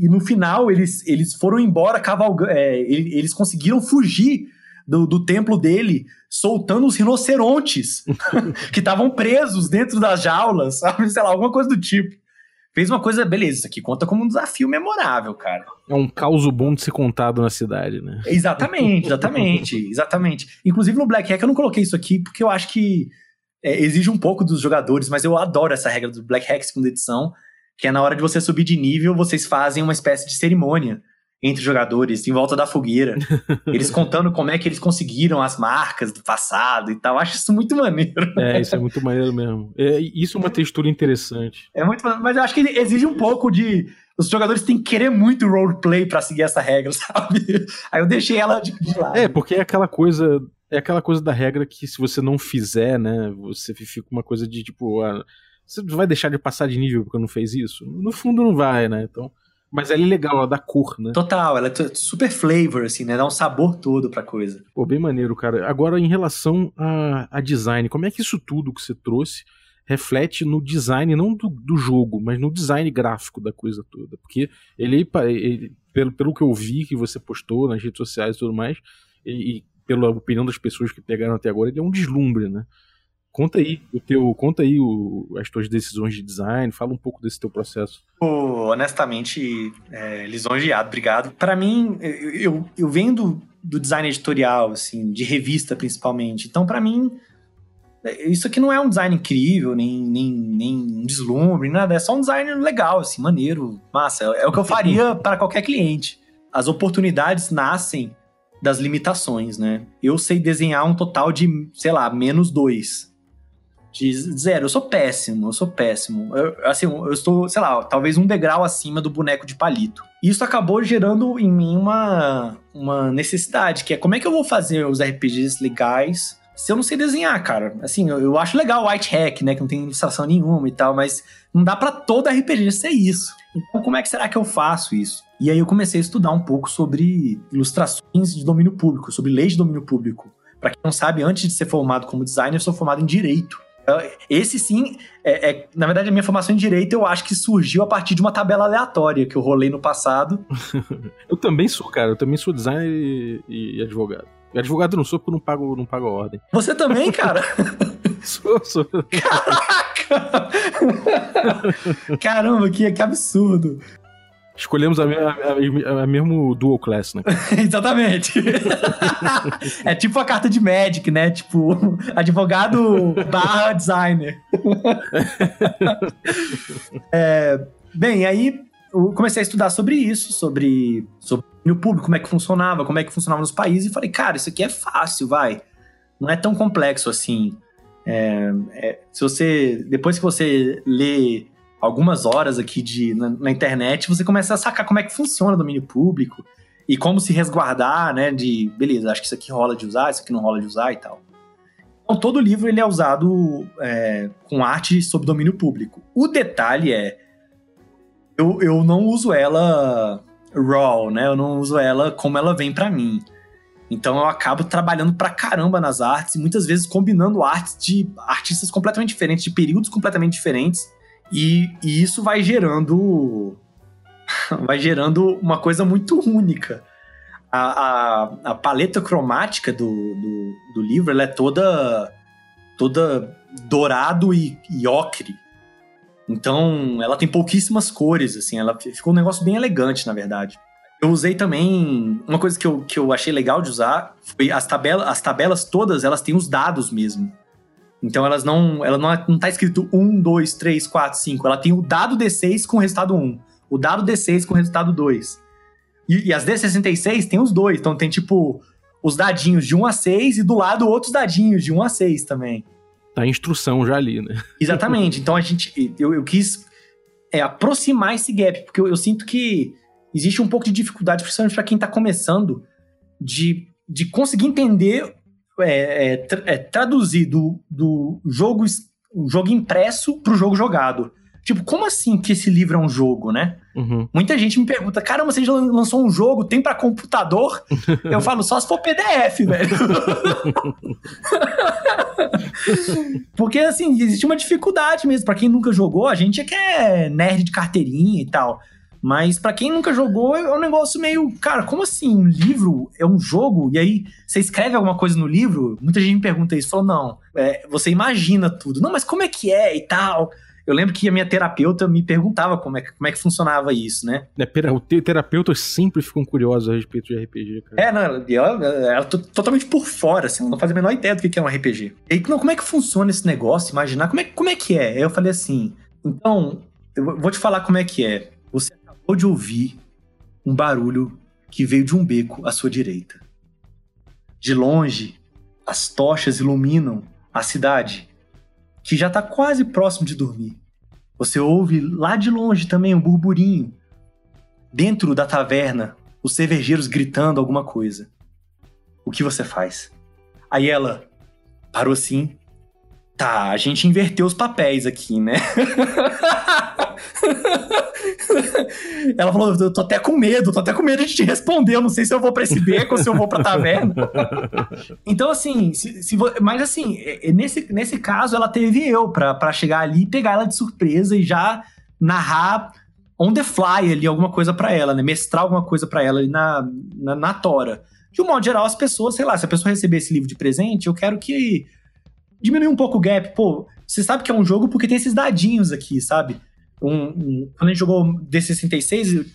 e, e no final eles, eles foram embora cavalgando. É, eles conseguiram fugir do, do templo dele soltando os rinocerontes que estavam presos dentro das jaulas, sabe? Sei lá, alguma coisa do tipo. Fez uma coisa, beleza, isso aqui conta como um desafio memorável, cara. É um caos bom de ser contado na cidade, né? Exatamente, exatamente, exatamente. Inclusive no Black Hack eu não coloquei isso aqui porque eu acho que é, exige um pouco dos jogadores, mas eu adoro essa regra do Black Hack segunda edição, que é na hora de você subir de nível, vocês fazem uma espécie de cerimônia entre jogadores, em volta da fogueira. eles contando como é que eles conseguiram as marcas do passado e tal. Acho isso muito maneiro. É, isso é muito maneiro mesmo. É, isso é uma textura interessante. É muito Mas eu acho que exige um pouco de. Os jogadores têm que querer muito roleplay para seguir essa regra, sabe? Aí eu deixei ela de, de lado. É, porque é aquela coisa. É aquela coisa da regra que se você não fizer, né, você fica uma coisa de tipo, ah, você vai deixar de passar de nível porque não fez isso? No fundo não vai, né? Então, Mas ela é legal, ela dá cor, né? Total, ela é super flavor, assim, né? Dá um sabor todo pra coisa. Pô, bem maneiro, cara. Agora, em relação a, a design, como é que isso tudo que você trouxe reflete no design, não do, do jogo, mas no design gráfico da coisa toda? Porque ele, ele pelo, pelo que eu vi que você postou nas redes sociais e tudo mais, e, e pela opinião das pessoas que pegaram até agora, ele é um deslumbre, né? Conta aí o teu, conta aí o, as tuas decisões de design, fala um pouco desse teu processo. Pô, honestamente, é, lisonjeado, obrigado. Para mim, eu, eu, venho do, do, design editorial, assim, de revista principalmente. Então, para mim, isso aqui não é um design incrível, nem, nem, nem um deslumbre, nada. É só um design legal, assim, maneiro, massa. É, é o que eu faria para qualquer cliente. As oportunidades nascem das limitações, né? Eu sei desenhar um total de, sei lá, menos dois de zero. Eu sou péssimo, eu sou péssimo. Eu, assim, eu estou, sei lá, talvez um degrau acima do boneco de palito. Isso acabou gerando em mim uma, uma necessidade, que é como é que eu vou fazer os RPGs legais se eu não sei desenhar, cara? Assim, eu, eu acho legal o white hack, né, que não tem ilustração nenhuma e tal, mas não dá para todo RPG ser isso. Então, como é que será que eu faço isso? E aí eu comecei a estudar um pouco sobre ilustrações de domínio público, sobre leis de domínio público. Para quem não sabe, antes de ser formado como designer, eu sou formado em direito. Esse sim, é, é, na verdade, a minha formação em direito eu acho que surgiu a partir de uma tabela aleatória que eu rolei no passado. eu também sou, cara. Eu também sou designer e, e advogado. E advogado não sou porque não pago, não pago a ordem. Você também, cara? sou, sou. Caraca! Caramba, que, que absurdo. Escolhemos a, a, a, a, mesmo dual class, né? Exatamente. é tipo a carta de Magic, né? Tipo, advogado barra designer. é, bem, aí eu comecei a estudar sobre isso, sobre, sobre o público, como é que funcionava, como é que funcionava nos países, e falei, cara, isso aqui é fácil, vai. Não é tão complexo assim. É, é, se você. Depois que você lê algumas horas aqui de, na, na, internet, você começa a sacar como é que funciona o domínio público e como se resguardar, né? De, beleza, acho que isso aqui rola de usar, isso aqui não rola de usar e tal. Então, todo livro ele é usado é, com arte sob domínio público. O detalhe é, eu, eu não uso ela raw, né? Eu não uso ela como ela vem para mim. Então eu acabo trabalhando pra caramba nas artes muitas vezes combinando artes de artistas completamente diferentes, de períodos completamente diferentes e, e isso vai gerando. vai gerando uma coisa muito única. A, a, a paleta cromática do, do, do, livro é toda, toda dourado e, e ocre. Então, ela tem pouquíssimas cores, assim, ela ficou um negócio bem elegante, na verdade. Eu usei também. Uma coisa que eu, que eu achei legal de usar foi as, tabela, as tabelas todas, elas têm os dados mesmo. Então elas não. Ela não, é, não tá escrito 1, 2, 3, 4, 5. Ela tem o dado D6 com o resultado 1. O dado D6 com o resultado 2. E, e as D66 tem os dois. Então tem tipo os dadinhos de 1 a 6 e do lado outros dadinhos de 1 a 6 também. Tá a instrução já ali, né? Exatamente. Então a gente. Eu, eu quis é, aproximar esse gap, porque eu, eu, sinto que existe um pouco de dificuldade, principalmente para quem tá começando, de, de conseguir entender é, é, tra é traduzir do, do jogo, jogo impresso pro jogo jogado. Tipo, como assim que esse livro é um jogo, né? Uhum. Muita gente me pergunta, caramba, você já lançou um jogo, tem para computador? Eu falo, só se for PDF, velho. Porque, assim, existe uma dificuldade mesmo. para quem nunca jogou, a gente é que é nerd de carteirinha e tal. Mas para quem nunca jogou, é um negócio meio, cara, como assim? Um livro é um jogo? E aí você escreve alguma coisa no livro? Muita gente me pergunta isso, falou, não, é, você imagina tudo. Não, mas como é que é e tal? Eu lembro que a minha terapeuta me perguntava como é, como é que funcionava isso, né? É, terapeutas sempre ficam curiosos a respeito de RPG, cara. É, não, ela, ela, ela totalmente por fora, assim, ela não faz a menor ideia do que é um RPG. E aí, não, como é que funciona esse negócio? Imaginar, como é, como é que é? Aí eu falei assim, então, eu vou te falar como é que é. Você acabou de ouvir um barulho que veio de um beco à sua direita. De longe, as tochas iluminam a cidade, que já está quase próximo de dormir. Você ouve lá de longe também um burburinho. Dentro da taverna, os cervejeiros gritando alguma coisa. O que você faz? Aí ela parou assim. Tá, a gente inverteu os papéis aqui, né? Ela falou: eu tô até com medo, tô até com medo de te responder. Eu não sei se eu vou pra esse beco ou se eu vou pra taverna. Então, assim, se, se mas assim, nesse, nesse caso, ela teve eu pra, pra chegar ali e pegar ela de surpresa e já narrar on the fly ali alguma coisa para ela, né? Mestrar alguma coisa para ela ali na, na, na tora. De um modo geral, as pessoas, sei lá, se a pessoa receber esse livro de presente, eu quero que diminui um pouco o gap. Pô, você sabe que é um jogo porque tem esses dadinhos aqui, sabe? Um, um, quando a gente jogou D66,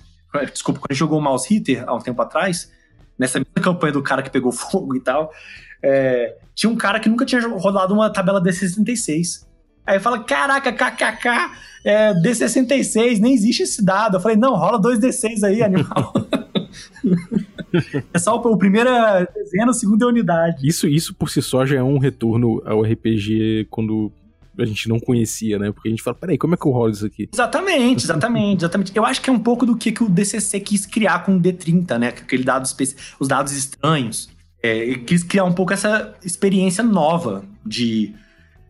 desculpa, quando a gente jogou o Mouse Hitter há um tempo atrás, nessa mesma campanha do cara que pegou fogo e tal, é, tinha um cara que nunca tinha rodado uma tabela D66. Aí fala, caraca, kkk, é, D66, nem existe esse dado. Eu falei, não, rola dois D6 aí, animal. é só o primeira dezena, a segunda unidade. Isso, isso por si só já é um retorno ao RPG quando a gente não conhecia, né? Porque a gente fala, peraí, como é que eu rolo isso aqui? Exatamente, exatamente, exatamente. Eu acho que é um pouco do que, que o DCC quis criar com o D30, né? Aquele dado os dados estranhos. É, quis criar um pouco essa experiência nova de...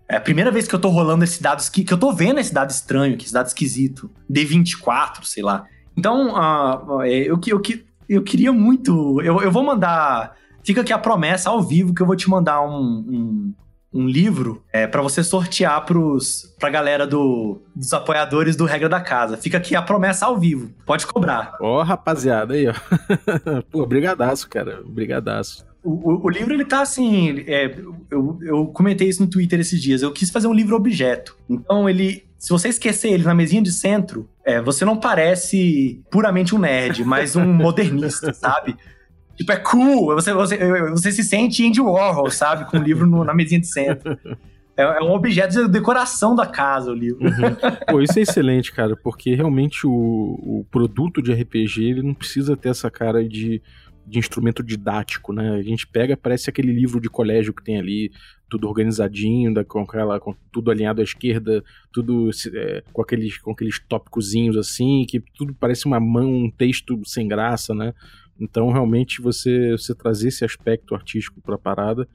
É a primeira vez que eu tô rolando esse dado, que, que eu tô vendo esse dado estranho, esse dado esquisito. D24, sei lá. Então, uh, eu, eu, eu queria muito. Eu, eu vou mandar. Fica aqui a promessa ao vivo que eu vou te mandar um, um, um livro é, para você sortear pros, pra galera do, dos apoiadores do Regra da Casa. Fica aqui a promessa ao vivo. Pode cobrar. Ó, oh, rapaziada, aí, ó. Pô, brigadaço, cara. Brigadaço. O, o, o, livro, ele tá assim. É, eu, eu comentei isso no Twitter esses dias. Eu quis fazer um livro objeto. Então, ele. Se você esquecer ele na mesinha de centro, é, você não parece puramente um nerd, mas um modernista, sabe? Tipo, é cool. Você, você, você se sente Andy Warhol, sabe? Com o livro no, na mesinha de centro. É, é, um objeto de decoração da casa, o livro. Uhum. Pô, isso é excelente, cara, porque realmente o, o produto de RPG ele não precisa ter essa cara de de instrumento didático, né? A gente pega, parece aquele livro de colégio que tem ali, tudo organizadinho, da, com, aquela, com tudo alinhado à esquerda, tudo é, com, aqueles, com aqueles tópicozinhos assim, que tudo parece uma mão, um texto sem graça, né? Então, realmente, você, você trazer esse aspecto artístico para a parada,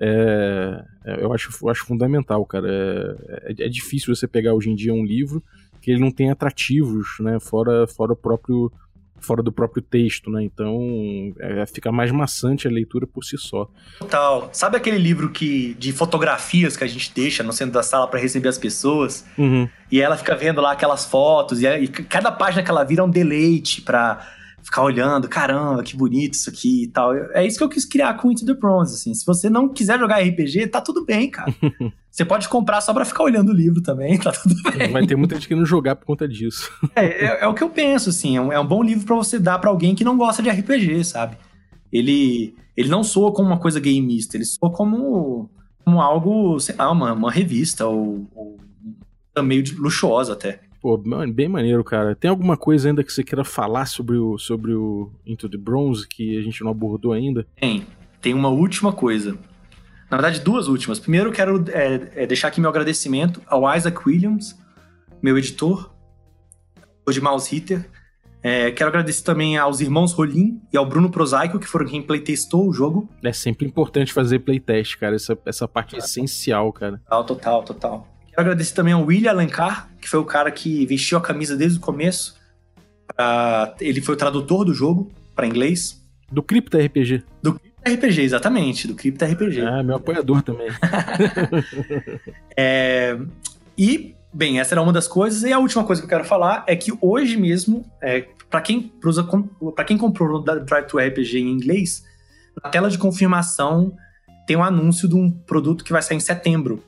é, é, eu, acho, eu acho fundamental, cara. É, é, é, difícil você pegar hoje em dia um livro que ele não tem atrativos, né? Fora, fora o próprio fora do próprio texto, né? Então é, fica mais maçante a leitura por si só. Total. Sabe aquele livro que de fotografias que a gente deixa no centro da sala para receber as pessoas? Uhum. E ela fica vendo lá aquelas fotos e, e cada página que ela vira é um deleite para ficar olhando, caramba, que bonito isso aqui e tal. É isso que eu quis criar com Into the Bronze, assim. Se você não quiser jogar RPG, tá tudo bem, cara. você pode comprar só pra ficar olhando o livro também, tá tudo bem. Vai ter muita gente que não jogar por conta disso. é, é, é, o que eu penso, assim. É um, é um bom livro para você dar para alguém que não gosta de RPG, sabe? Ele, ele não soa como uma coisa gameista, ele soa como, como algo, sei lá, uma, uma revista ou, ou meio luxuosa até. Pô, bem maneiro, cara. Tem alguma coisa ainda que você queira falar sobre o, sobre o Into the Bronze que a gente não abordou ainda? Tem. Tem uma última coisa. Na verdade, duas últimas. Primeiro, quero é, é deixar aqui meu agradecimento ao Isaac Williams, meu editor, de Mouse Hitter. É, quero agradecer também aos irmãos Rolim e ao Bruno Prosaico, que foram quem playtestou o jogo. É sempre importante fazer playtest, cara. Essa, essa parte é essencial, cara. Total, total, total. Quero agradecer também ao William Alencar, que foi o cara que vestiu a camisa desde o começo. Uh, ele foi o tradutor do jogo para inglês. Do Crypto RPG. Do Crypto RPG, exatamente. Do Crypto RPG. Ah, meu apoiador também. é, e, bem, essa era uma das coisas. E a última coisa que eu quero falar é que hoje mesmo, é, para quem, pra quem comprou o Drive to RPG em inglês, na tela de confirmação tem um anúncio de um produto que vai sair em setembro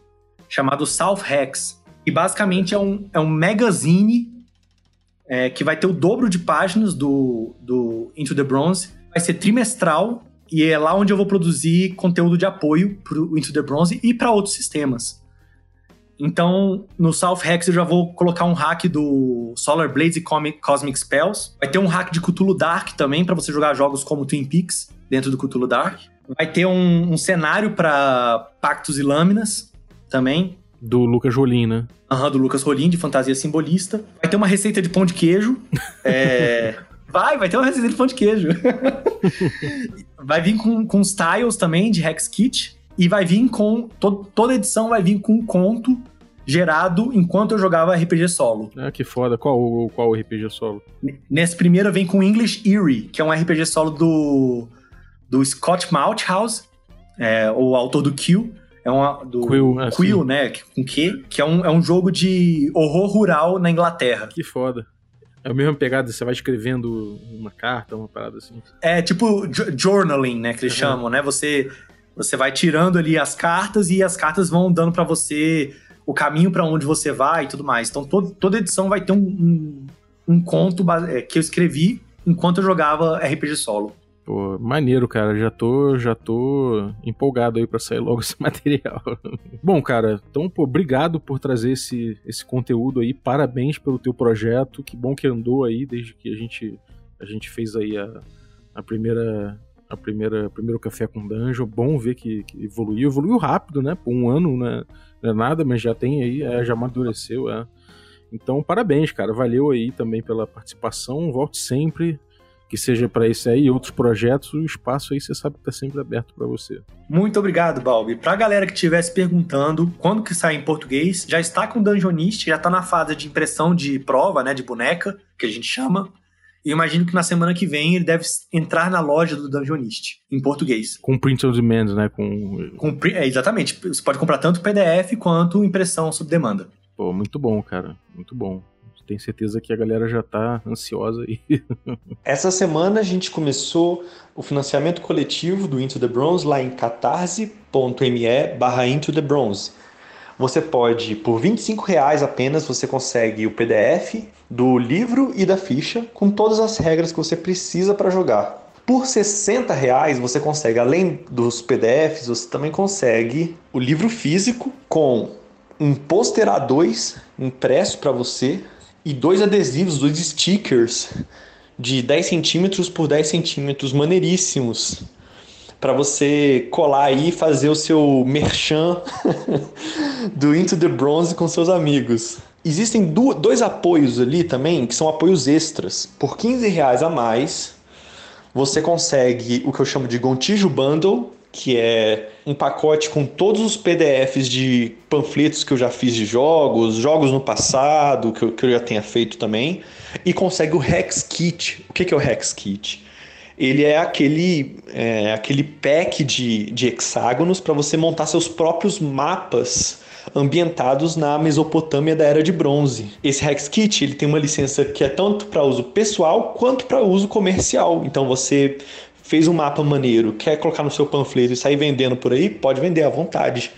chamado South Hex. E basicamente é um, é um magazine é, que vai ter o dobro de páginas do, do Into the Bronze. Vai ser trimestral e é lá onde eu vou produzir conteúdo de apoio para o Into the Bronze e para outros sistemas. Então, no South Hex eu já vou colocar um hack do Solar Blades e Cosmic Spells. Vai ter um hack de Cthulhu Dark também, para você jogar jogos como Twin Peaks dentro do Cthulhu Dark. Vai ter um, um cenário para Pactos e Lâminas também. Do Lucas Rolim, né? Aham, uhum, do Lucas Rolim, de fantasia simbolista. Vai ter uma receita de pão de queijo. é... Vai, vai ter uma receita de pão de queijo. vai vir com, com os tiles também de Hex Kit. E vai vir com. To, toda edição vai vir com um conto gerado enquanto eu jogava RPG solo. Ah, que foda. Qual, qual RPG solo? Nesse primeiro vem com English Eerie, que é um RPG solo do, do Scott Malthouse, é, o autor do Q. É uma, do Quill, é, Quill né? Com Q, que é um, é um jogo de horror rural na Inglaterra. Que foda. É a mesma pegada, você vai escrevendo uma carta, uma parada assim. É tipo journaling, né? Que eles uhum. chamam, né? Você, você vai tirando ali as cartas e as cartas vão dando para você o caminho para onde você vai e tudo mais. Então todo, toda edição vai ter um, um, um conto é, que eu escrevi enquanto eu jogava RPG solo. Pô, maneiro, cara. Já tô, já tô empolgado aí para sair logo esse material. Bom, cara, então, pô, obrigado por trazer esse, esse conteúdo aí. Parabéns pelo teu projeto. Que bom que andou aí desde que a gente, a gente fez aí a, a primeira a primeira primeiro café com Dungeon. Bom ver que, que evoluiu, evoluiu rápido, né? Por um ano, né? Não é nada, mas já tem aí, é, já amadureceu, é. Então, parabéns, cara. Valeu aí também pela participação. Volte sempre que seja para esse aí e outros projetos, o espaço aí você sabe que está sempre aberto para você. Muito obrigado, Balbi. Para a galera que estivesse perguntando quando que sai em português, já está com o Dungeonist, já está na fase de impressão de prova, né, de boneca, que a gente chama. E imagino que na semana que vem ele deve entrar na loja do Dungeonist, em português. Com print on demand, né? Com... Com, é, exatamente. Você pode comprar tanto PDF quanto impressão sob demanda. Pô, muito bom, cara. Muito bom tenho certeza que a galera já está ansiosa aí. Essa semana a gente começou o financiamento coletivo do Into the Bronze lá em catarse.me barra Into the Bronze. Você pode, por 25 reais apenas, você consegue o PDF do livro e da ficha com todas as regras que você precisa para jogar. Por 60 reais você consegue, além dos PDFs, você também consegue o livro físico com um pôster A2 impresso para você, e dois adesivos, dois stickers de 10 centímetros por 10 centímetros, maneiríssimos, para você colar aí e fazer o seu merchan do Into the Bronze com seus amigos. Existem dois apoios ali também, que são apoios extras. Por 15 reais a mais, você consegue o que eu chamo de Gontijo Bundle, que é um pacote com todos os PDFs de panfletos que eu já fiz de jogos, jogos no passado, que eu, que eu já tenha feito também, e consegue o Hex Kit. O que, que é o Hex Kit? Ele é aquele, é, aquele pack de, de hexágonos para você montar seus próprios mapas ambientados na Mesopotâmia da Era de Bronze. Esse Hex Kit ele tem uma licença que é tanto para uso pessoal quanto para uso comercial. Então você fez um mapa maneiro, quer colocar no seu panfleto e sair vendendo por aí, pode vender à vontade.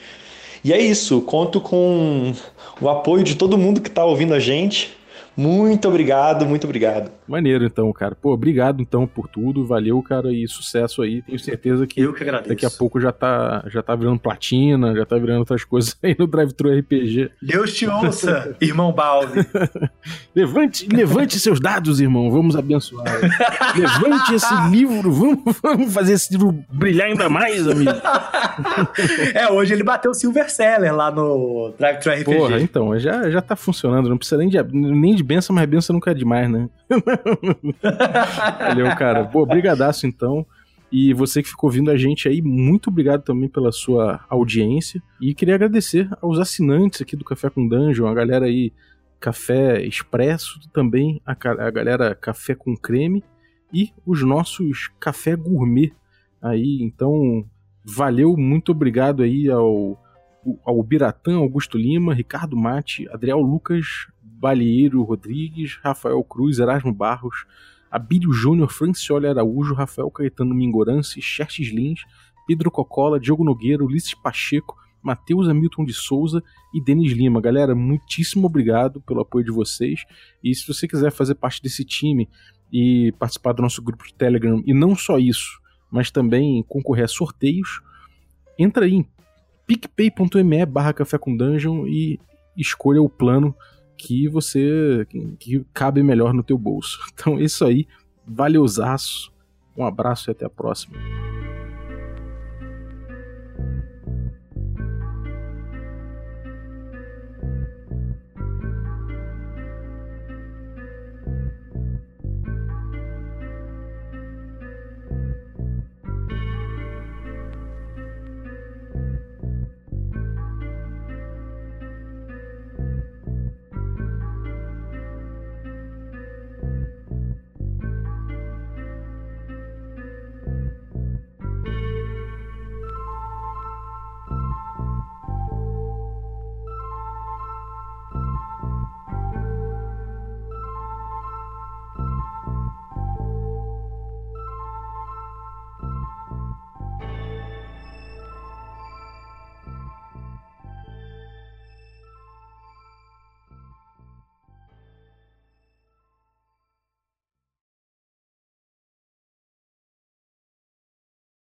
E é isso, conto com o apoio de todo mundo que está ouvindo a gente. Muito obrigado, muito obrigado. Maneiro, então, cara. Pô, obrigado, então, por tudo. Valeu, cara, e sucesso aí. Tenho certeza que, Eu que agradeço. daqui a pouco já tá, já tá virando platina, já tá virando outras coisas aí no Drive-Thru RPG. Deus te ouça, irmão Balde. levante, levante seus dados, irmão. Vamos abençoar. levante esse livro. Vamos, vamos fazer esse livro brilhar ainda mais, amigo. é, hoje ele bateu o Silver Seller lá no Drive-Thru RPG. Porra, então, já, já tá funcionando. Não precisa nem de, nem de de benção, mas benção nunca é demais, né? Valeu, cara. Pô, brigadaço então. E você que ficou ouvindo a gente aí, muito obrigado também pela sua audiência. E queria agradecer aos assinantes aqui do Café com Dungeon, a galera aí Café Expresso, também a, a galera Café com Creme e os nossos Café Gourmet aí. Então, valeu, muito obrigado aí ao, ao Biratã, Augusto Lima, Ricardo Mate, Adriel Lucas, Balieiro Rodrigues, Rafael Cruz, Erasmo Barros, Abílio Júnior, Francioli Araújo, Rafael Caetano Mingorance, Xerxes Lins, Pedro Cocola, Diogo Nogueira, Ulisses Pacheco, Matheus Hamilton de Souza e Denis Lima. Galera, muitíssimo obrigado pelo apoio de vocês. E se você quiser fazer parte desse time e participar do nosso grupo de Telegram, e não só isso, mas também concorrer a sorteios, entra aí em picpay.me barra café com dungeon e escolha o plano que você que cabe melhor no teu bolso. Então isso aí, valeuzaço. Um abraço e até a próxima.